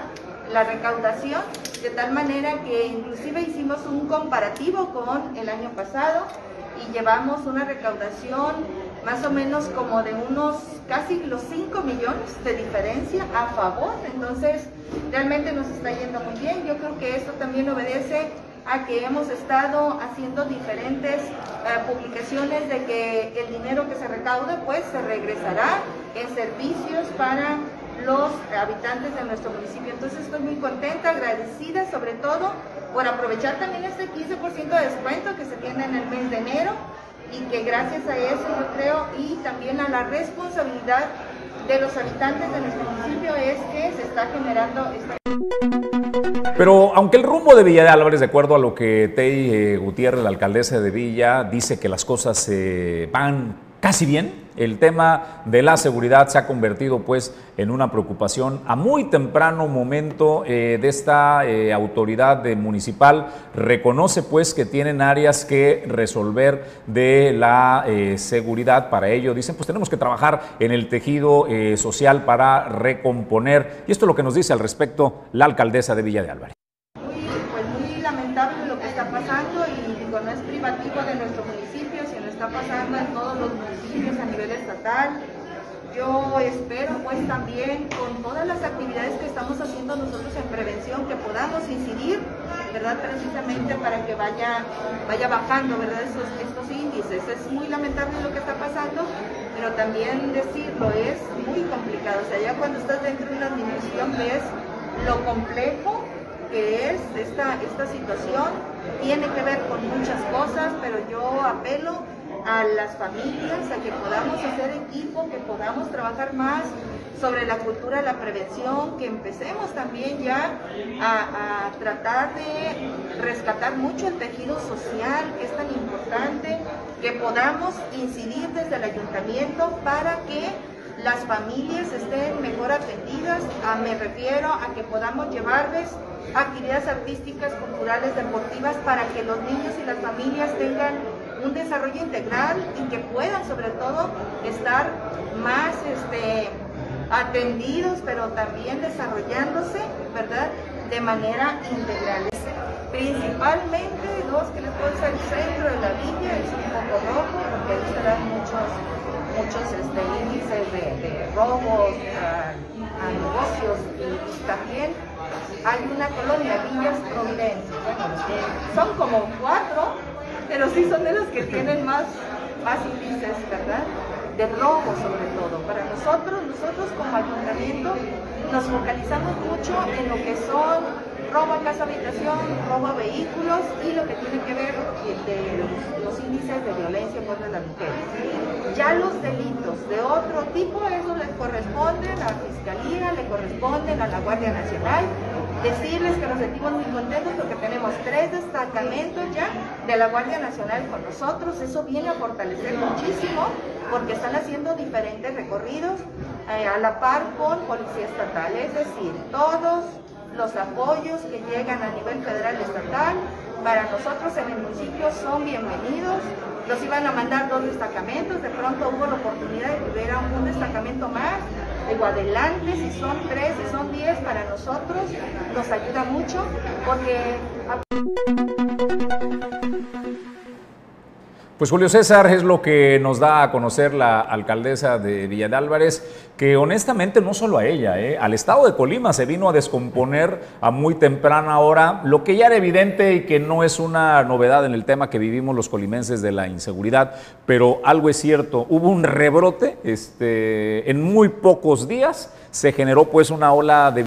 la recaudación, de tal manera que inclusive hicimos un comparativo con el año pasado y llevamos una recaudación más o menos como de unos casi los 5 millones de diferencia a favor. Entonces, realmente nos está yendo muy bien. Yo creo que esto también obedece a que hemos estado haciendo diferentes eh, publicaciones de que el dinero que se recaude pues se regresará en servicios para los habitantes de nuestro municipio. Entonces estoy muy contenta, agradecida sobre todo por aprovechar también este 15% de descuento que se tiene en el mes de enero y que gracias a eso yo creo y también a la responsabilidad de los habitantes de nuestro municipio es que se está generando esta... Pero aunque el rumbo de Villa de Álvarez, de acuerdo a lo que Tei eh, Gutiérrez, la alcaldesa de Villa, dice que las cosas se van casi bien, el tema de la seguridad se ha convertido pues en una preocupación a muy temprano momento eh, de esta eh, autoridad municipal. Reconoce pues que tienen áreas que resolver de la eh, seguridad para ello. Dicen pues tenemos que trabajar en el tejido social para recomponer. Y esto es lo que nos dice al respecto la alcaldesa de Villa de Álvarez. Muy, pues muy lamentable lo que está pasando y no es privativo de nuestro municipio, sino está pasando en todos los municipios estatal. Yo espero pues también con todas las actividades que estamos haciendo nosotros en prevención que podamos incidir, ¿verdad? Precisamente para que vaya, vaya bajando, ¿verdad? Estos, estos índices. Es muy lamentable lo que está pasando, pero también decirlo es muy complicado. O sea, ya cuando estás dentro de una administración ves lo complejo que es esta, esta situación. Tiene que ver con muchas cosas, pero yo apelo a las familias, a que podamos hacer equipo, que podamos trabajar más sobre la cultura la prevención, que empecemos también ya a, tratar de rescatar mucho el tejido social, que es tan importante, que podamos incidir desde el ayuntamiento para que las familias estén mejor atendidas. Ah, me refiero a que podamos llevarles actividades artísticas, culturales, deportivas para que los niños y las familias tengan un desarrollo integral y que puedan sobre todo estar más este, atendidos, pero también desarrollándose, ¿verdad? De manera integral. Principalmente dos que les puedo el centro de la villa es un poco rojo, porque ahí se dan muchos, muchos este, índices de, robos a, negocios y, también hay una colonia, Villas Providencia, son como cuatro, pero sí son de los que tienen más, más índices, ¿verdad? De robo sobre todo. Para nosotros, nosotros como ayuntamiento, nos focalizamos mucho en lo que son robo a casa habitación, robo a vehículos y lo que tiene que ver de los, índices de violencia contra las mujeres. Ya los delitos de otro tipo, eso les corresponden a la Fiscalía, le corresponden a la Guardia Nacional. Decirles que nos sentimos muy contentos porque tenemos tres destacamentos ya de la Guardia Nacional con nosotros. Eso viene a fortalecer muchísimo porque están haciendo diferentes recorridos eh, a la par con Policía Estatal. Es decir, todos los apoyos que llegan a nivel federal y estatal para nosotros en el municipio son bienvenidos. Nos iban a mandar dos destacamentos, de pronto hubo la oportunidad de que hubiera un destacamento más. Digo, adelante, si son tres, si son diez, para nosotros nos ayuda mucho porque... Pues Julio César es lo que nos da a conocer la alcaldesa de Villa Álvarez, que honestamente no solo a ella, ¿eh? al estado de Colima se vino a descomponer a muy temprana hora, lo que ya era evidente y que no es una novedad en el tema que vivimos los colimenses de la inseguridad, pero algo es cierto, hubo un rebrote este, en muy pocos días, se generó pues una ola de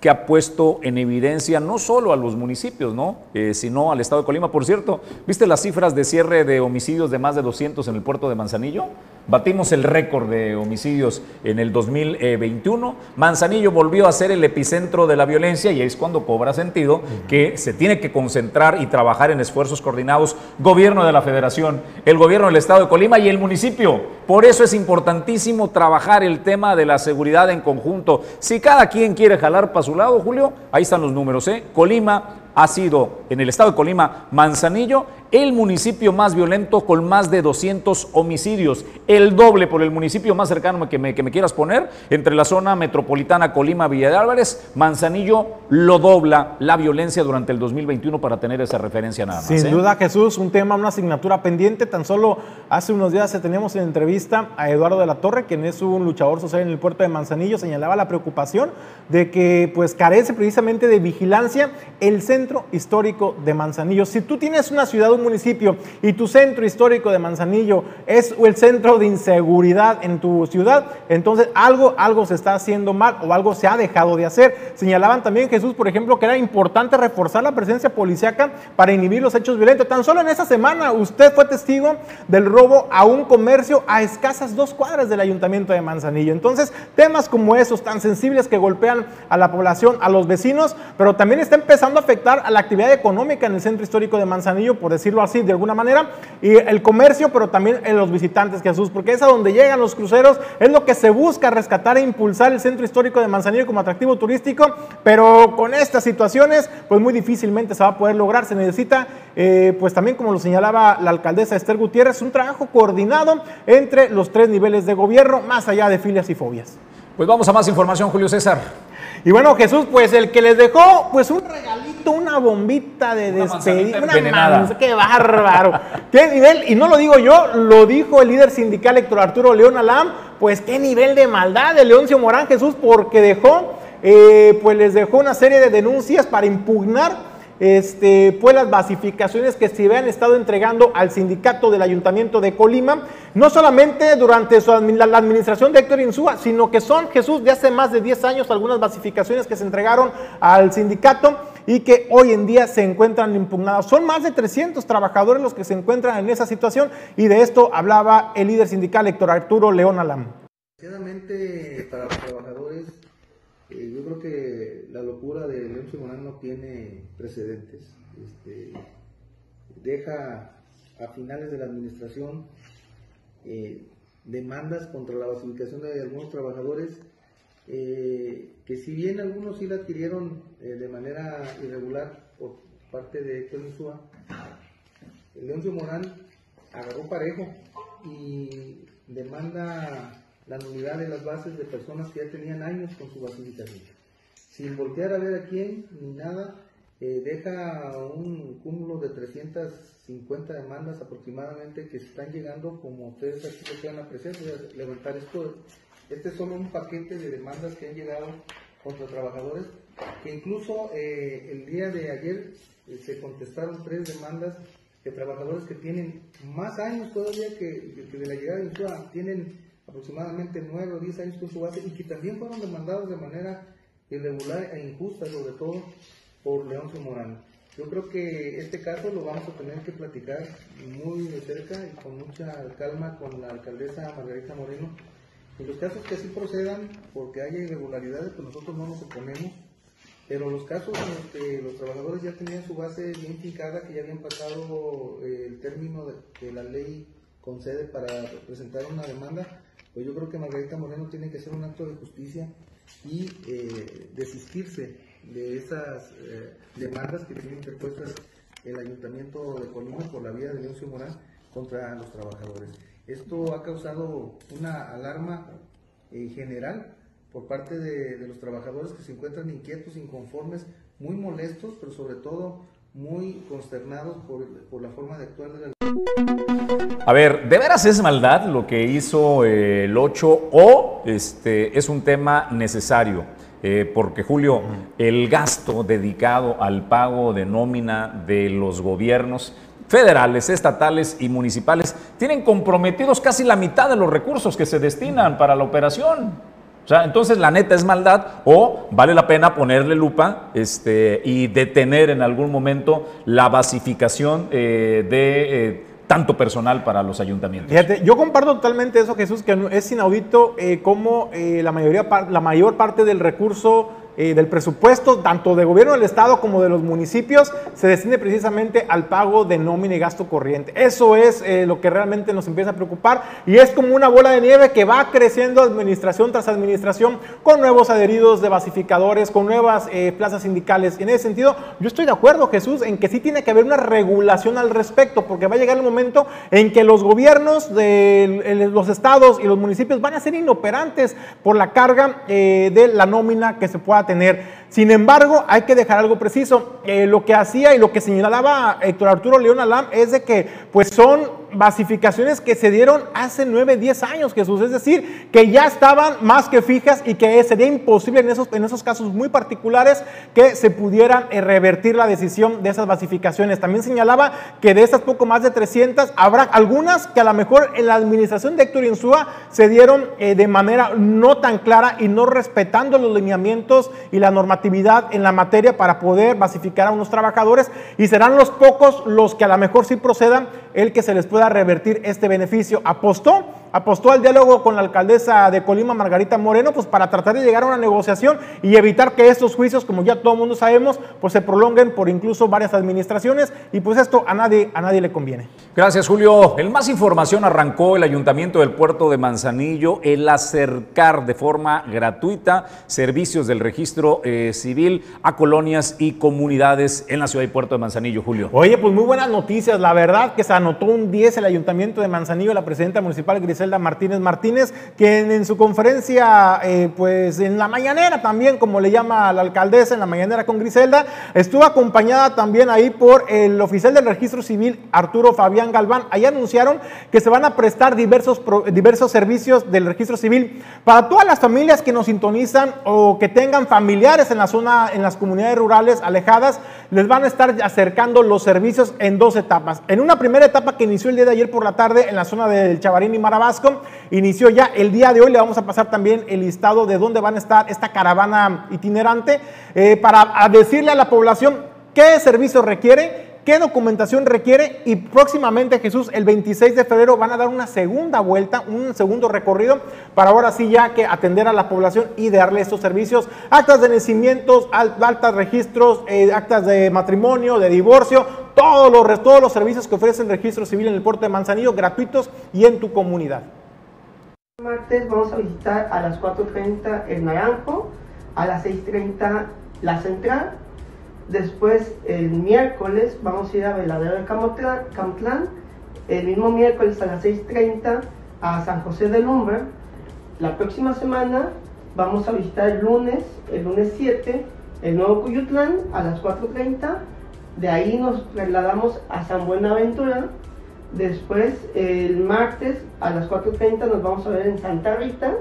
que ha puesto en evidencia no solo a los municipios, ¿no? Eh, sino al estado de Colima. Por cierto, ¿viste las cifras de cierre de homicidios de más de 200 en el puerto de Manzanillo? Batimos el récord de homicidios en el 2021. Manzanillo volvió a ser el epicentro de la violencia y es cuando cobra sentido que se tiene que concentrar y trabajar en esfuerzos coordinados gobierno de la federación, el gobierno del estado de Colima y el municipio. Por eso es importantísimo trabajar el tema de la seguridad en conjunto. Si cada quien quiere jalar para su lado, Julio, ahí están los números. ¿eh? Colima ha sido en el estado de Colima, Manzanillo, el municipio más violento con más de 200 homicidios, el doble por el municipio más cercano que me, que me quieras poner, entre la zona metropolitana Colima, Villa de Álvarez, Manzanillo lo dobla la violencia durante el 2021 para tener esa referencia nada más. Sin ¿eh? duda, Jesús, un tema, una asignatura pendiente. Tan solo hace unos días teníamos en entrevista a Eduardo de la Torre, quien es un luchador social en el puerto de Manzanillo, señalaba la preocupación de que pues carece precisamente de vigilancia el centro histórico de Manzanillo. Si tú tienes una ciudad un municipio y tu centro histórico de Manzanillo es el centro de inseguridad en tu ciudad, entonces algo, algo se está haciendo mal o algo se ha dejado de hacer. Señalaban también Jesús, por ejemplo, que era importante reforzar la presencia policíaca para inhibir los hechos violentos. Tan solo en esa semana usted fue testigo del robo a un comercio a escasas dos cuadras del ayuntamiento de Manzanillo. Entonces, temas como esos tan sensibles que golpean a la población, a los vecinos, pero también está empezando a afectar a la actividad económica en el centro histórico de Manzanillo, por decir decirlo así de alguna manera, y el comercio, pero también en los visitantes, Jesús, porque es a donde llegan los cruceros, es lo que se busca rescatar e impulsar el centro histórico de Manzanillo como atractivo turístico, pero con estas situaciones, pues muy difícilmente se va a poder lograr. Se necesita, eh, pues también como lo señalaba la alcaldesa Esther Gutiérrez, un trabajo coordinado entre los tres niveles de gobierno, más allá de filias y fobias. Pues vamos a más información, Julio César. Y bueno, Jesús, pues el que les dejó, pues un regalito, una bombita de despedida. Una qué bárbaro. ¿Qué nivel? Y no lo digo yo, lo dijo el líder sindical Héctor Arturo León Alam. Pues qué nivel de maldad de Leoncio Morán Jesús, porque dejó, eh, pues les dejó una serie de denuncias para impugnar este, pues las basificaciones que se habían estado entregando al sindicato del Ayuntamiento de Colima, no solamente durante la, administración de Héctor Insúa, sino que son, Jesús, de hace más de 10 años algunas basificaciones que se entregaron al sindicato y que hoy en día se encuentran impugnadas. Son más de 300 trabajadores los que se encuentran en esa situación y de esto hablaba el líder sindical Héctor Arturo León Alam. Desgraciadamente para los trabajadores eh, yo creo que la locura de León Simón no tiene precedentes. Este, deja a finales de la administración eh, demandas contra la basificación de algunos trabajadores eh, que si bien algunos sí la adquirieron eh, de manera irregular por parte de Héctor Insúa, Leoncio Morán agarró parejo y demanda la nulidad de las bases de personas que ya tenían años con su basificación. Sin voltear a ver a quién ni nada, eh, deja un cúmulo de 350 demandas aproximadamente que están llegando, como ustedes aquí lo pueden apreciar, voy levantar esto. Este es solo un paquete de demandas que han llegado contra trabajadores, que incluso eh, el día de ayer eh, se contestaron tres demandas de trabajadores que tienen más años todavía que, de la llegada de Insúa, tienen aproximadamente 9 o 10 años con su base y que también fueron demandados de manera irregular e injusta, sobre todo por Leoncio Morán. Yo creo que este caso lo vamos a tener que platicar muy de cerca y con mucha calma con la alcaldesa Margarita Moreno. En los casos que así procedan, porque haya irregularidades, pues nosotros no nos oponemos, pero los casos en los que los trabajadores ya tenían su base bien fijada, que ya habían pasado eh, el término que la ley concede para presentar una demanda, pues yo creo que Margarita Moreno tiene que hacer un acto de justicia y eh, desistirse de esas eh, demandas que tiene interpuestas el Ayuntamiento de Colima por la vía de Leoncio Morán contra los trabajadores. Esto ha causado una alarma eh, general por parte de, de, los trabajadores que se encuentran inquietos, inconformes, muy molestos, pero sobre todo muy consternados por, por la forma de actuar de la... A ver, ¿de veras es maldad lo que hizo el 8 o este, es un tema necesario? Eh, porque Julio, el gasto dedicado al pago de nómina de los gobiernos federales, estatales y municipales tienen comprometidos casi la mitad de los recursos que se destinan para la operación. O sea, entonces la neta es maldad o vale la pena ponerle lupa este, y detener en algún momento la basificación eh, de eh, tanto personal para los ayuntamientos. Fíjate, yo comparto totalmente eso, Jesús, que es inaudito eh, cómo la, mayoría, la mayor parte del recurso eh, del presupuesto, tanto de gobierno del Estado como de los municipios, se destine precisamente al pago de nómina y gasto corriente. Eso es eh, lo que realmente nos empieza a preocupar y es como una bola de nieve que va creciendo administración tras administración con nuevos adheridos de basificadores, con nuevas eh, plazas sindicales. Y en ese sentido, yo estoy de acuerdo, Jesús, en que sí tiene que haber una regulación al respecto, porque va a llegar el momento en que los gobiernos de los estados y los municipios van a ser inoperantes por la carga de la nómina que se pueda tener. Sin embargo, hay que dejar algo preciso. Eh, lo que hacía y lo que señalaba Héctor Arturo León Alam es de que pues son basificaciones que se dieron hace 9, 10 años, Jesús. Es decir, que ya estaban más que fijas y que sería imposible en esos, en esos casos muy particulares que se pudiera eh, revertir la decisión de esas basificaciones. También señalaba que de estas poco más de 300, habrá algunas que a lo mejor en la administración de Héctor Insúa se dieron eh, de manera no tan clara y no respetando los lineamientos y la normatividad en la materia para poder basificar a unos trabajadores y serán los pocos los que a lo mejor sí procedan el que se les pueda revertir este beneficio. Apostó, apostó al diálogo con la alcaldesa de Colima, Margarita Moreno, pues para tratar de llegar a una negociación y evitar que estos juicios, como ya todo el mundo sabemos, pues se prolonguen por incluso varias administraciones y pues esto a nadie, a nadie le conviene. Gracias, Julio. En más información arrancó el Ayuntamiento del Puerto de Manzanillo el acercar de forma gratuita servicios del registro eh, civil a colonias y comunidades en la ciudad y puerto de Manzanillo, Julio. Oye, pues muy buenas noticias. La verdad que se anotó un 10 el Ayuntamiento de Manzanillo, la presidenta municipal Griselda Martínez Martínez, quien en su conferencia, eh, pues en la mañanera también, como le llama la alcaldesa, en la mañanera con Griselda, estuvo acompañada también ahí por el oficial del registro civil, Arturo Fabián Galván. Ahí anunciaron que se van a prestar diversos, diversos servicios del registro civil para todas las familias que nos sintonizan o que tengan familiares en la zona, en las comunidades rurales alejadas, les van a estar acercando los servicios en dos etapas. En una primera etapa que inició el día de ayer por la tarde en la zona del Chavarín y Marabasco, inició ya el día de hoy, le vamos a pasar también el listado de dónde van a estar esta caravana itinerante eh, para decirle a la población qué servicio requiere qué documentación requiere y próximamente Jesús, el 26 de febrero van a dar una segunda vuelta, un segundo recorrido para ahora sí ya que atender a la población y darle estos servicios, actas de nacimientos, actas de registros, eh, actas de matrimonio, de divorcio, todos los, todos los servicios que ofrece el registro civil en el puerto de Manzanillo gratuitos y en tu comunidad. Martes vamos a visitar a las 4.30 el Naranjo, a las 6.30 la Central, después el miércoles vamos a ir a Veladero de Camtlán, el mismo miércoles a las 6.30 a San José de Lumber, la próxima semana vamos a visitar el lunes, el lunes 7, el Nuevo Cuyutlán a las 4.30, de ahí nos trasladamos a San Buenaventura, Después, el martes a las 4.30 nos vamos a ver en Santa Rita.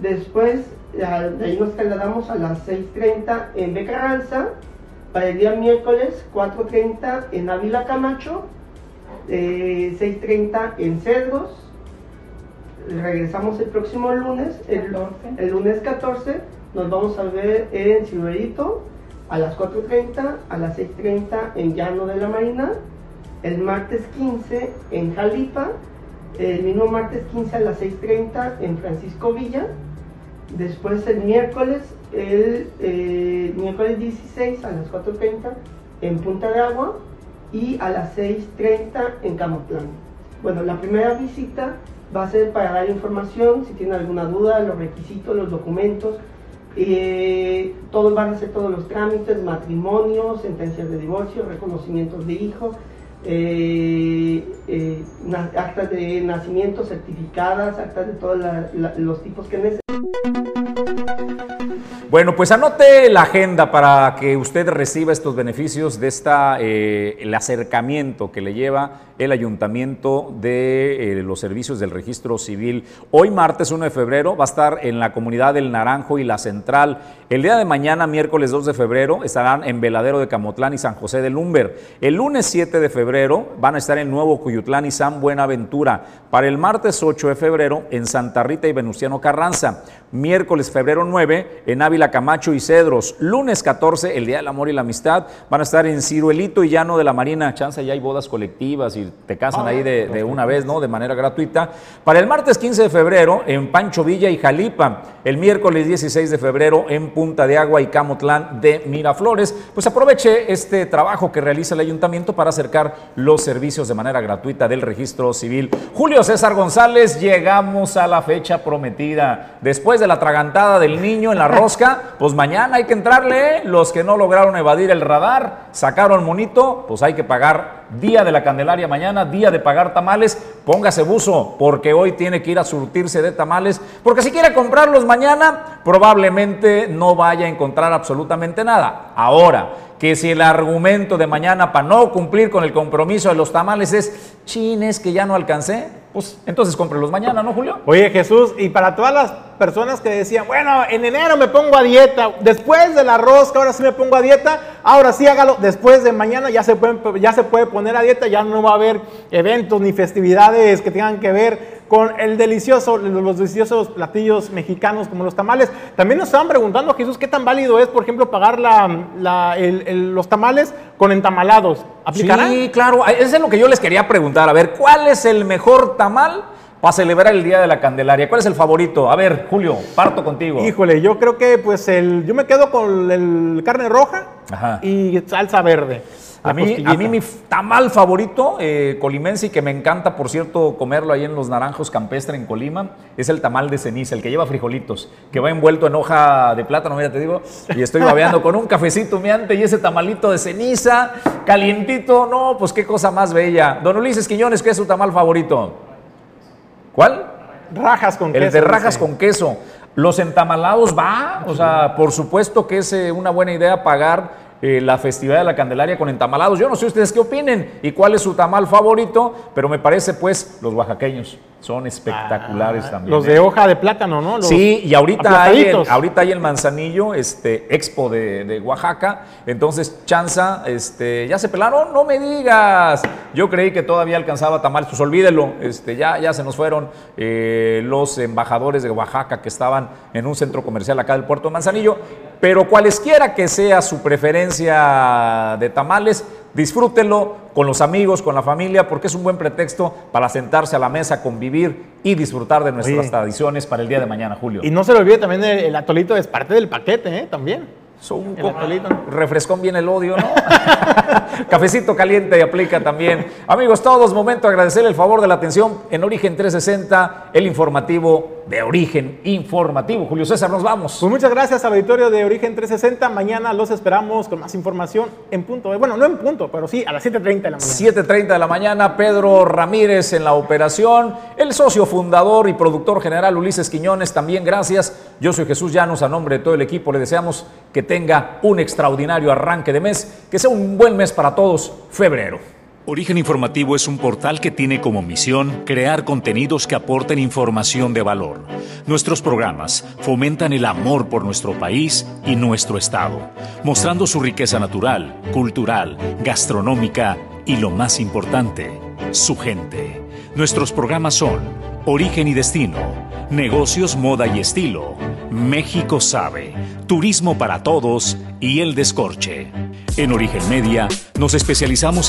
Después, de ahí nos trasladamos a las 6.30 en Becarranza. Para el día miércoles, 4.30 en Ávila Camacho. 6.30 en Cedros. Regresamos el próximo lunes, el, el, lunes 14. Nos vamos a ver en Silverito a las 4.30, a las 6.30 en Llano de la Marina el martes 15 en Jalipa, el mismo martes 15 a las 6.30 en Francisco Villa, después el miércoles, el eh, miércoles 16 a las 4.30 en Punta de Agua y a las 6.30 en Camotlán. Bueno, la primera visita va a ser para dar información, si tienen alguna duda, los requisitos, los documentos, eh, todos van a ser todos los trámites, matrimonios, sentencias de divorcio, reconocimientos de hijos, eh, actas de nacimiento certificadas, actas de todos los tipos que necesitan. Bueno, pues anote la agenda para que usted reciba estos beneficios de esta, eh, el acercamiento que le lleva el ayuntamiento de eh, los servicios del registro civil. Hoy martes 1 de febrero va a estar en la comunidad del Naranjo y la Central. El día de mañana, miércoles 2 de febrero, estarán en Veladero de Camotlán y San José de Lumber. El lunes 7 de febrero van a estar en Nuevo Cuyutlán y San Buenaventura. Para el martes 8 de febrero en Santa Rita y Venustiano Carranza. Miércoles febrero 9 en Ávila Camacho y Cedros. Lunes 14, el Día del Amor y la Amistad, van a estar en Ciruelito y Llano de la Marina. Chance, ya hay bodas colectivas y te casan ahí de, de, una vez, ¿no? De manera gratuita. Para el martes 15 de febrero en Pancho Villa y Jalipa. El miércoles 16 de febrero en Punta de Agua y Camotlán de Miraflores. Pues aproveche este trabajo que realiza el ayuntamiento para acercar los servicios de manera gratuita del registro civil. Julio César González, llegamos a la fecha prometida. Después de la tragantada del niño en la rosca, pues mañana hay que entrarle. ¿eh? Los que no lograron evadir el radar, sacaron monito, pues hay que pagar día de la Candelaria mañana, día de pagar tamales. Póngase buzo, porque hoy tiene que ir a surtirse de tamales, porque si quiere comprarlos mañana, probablemente no vaya a encontrar absolutamente nada. Ahora, que si el argumento de mañana para no cumplir con el compromiso de los tamales es chines que ya no alcancé, pues entonces cómprelos mañana, ¿no, Julio? Oye, Jesús, y para todas las personas que decían, bueno, en enero me pongo a dieta, después de la rosca, ahora sí me pongo a dieta, ahora sí hágalo, después de mañana ya se, ya se puede poner a dieta, ya no va a haber eventos ni festividades que tengan que ver con el delicioso, los deliciosos platillos mexicanos como los tamales. También nos estaban preguntando, Jesús, ¿qué tan válido es, por ejemplo, pagar la, los tamales con entamalados? ¿Aplicará? Sí, claro, eso es lo que yo les quería preguntar. A ver, ¿cuál es el mejor tamal? Para celebrar el Día de la Candelaria. ¿Cuál es el favorito? A ver, Julio, parto contigo. Híjole, yo creo que pues el, yo me quedo con el carne roja y salsa verde. A mí, a mí mi tamal favorito, eh, colimense, y que me encanta, por cierto, comerlo ahí en los Naranjos Campestre en Colima, es el tamal de ceniza, el que lleva frijolitos, que va envuelto en hoja de plátano, mira, te digo, y estoy babeando con un cafecito humeante y ese tamalito de ceniza, calientito, no, pues qué cosa más bella. Don Ulises Quiñones, ¿qué es su tamal favorito? ¿Cuál? Rajas con queso. El de rajas con queso. Los entamalados va, o sea, por supuesto que es eh, una buena idea pagar eh, la festividad de la Candelaria con entamalados. Yo no sé ustedes qué opinen y cuál es su tamal favorito, pero me parece pues los oaxaqueños son espectaculares ah, también. Los de ¿eh? hoja de plátano, ¿no? sí, y ahorita hay, el, ahorita hay el Manzanillo, este Expo de, Oaxaca, entonces Chanza, este, ya se pelaron, no me digas. Yo creí que todavía alcanzaba tamales, pues olvídelo, este, ya, ya se nos fueron eh, los embajadores de Oaxaca que estaban en un centro comercial acá del puerto de Manzanillo, pero cualesquiera que sea su preferencia de tamales, disfrútenlo con los amigos, con la familia, porque es un buen pretexto para sentarse a la mesa, convivir y disfrutar de nuestras Oye. tradiciones para el día de mañana, Julio. Y no se le olvide también el, el atolito es parte del paquete, ¿eh? También. un el atolito. refrescón bien el odio, ¿no? Cafecito caliente y aplica también. Amigos, todos, momento de agradecerle el favor de la atención en Origen 360, el informativo de Origen Informativo. Julio César, nos vamos. Pues muchas gracias al auditorio de Origen 360. Mañana los esperamos con más información en punto. de- Bueno, no en punto, pero sí a las 7.30 de la mañana. 7.30 de la mañana, Pedro Ramírez en la operación, el socio fundador y productor general Ulises Quiñones, también gracias. Yo soy Jesús Llanos, a nombre de todo el equipo le deseamos que tenga un extraordinario arranque de mes, que sea un buen mes para todos, febrero. Origen Informativo es un portal que tiene como misión crear contenidos que aporten información de valor. Nuestros programas fomentan el amor por nuestro país y nuestro Estado, mostrando su riqueza natural, cultural, gastronómica y lo más importante, su gente. Nuestros programas son Origen y Destino, Negocios, Moda y Estilo, México Sabe, Turismo para Todos y El Descorche. En Origen Media nos especializamos en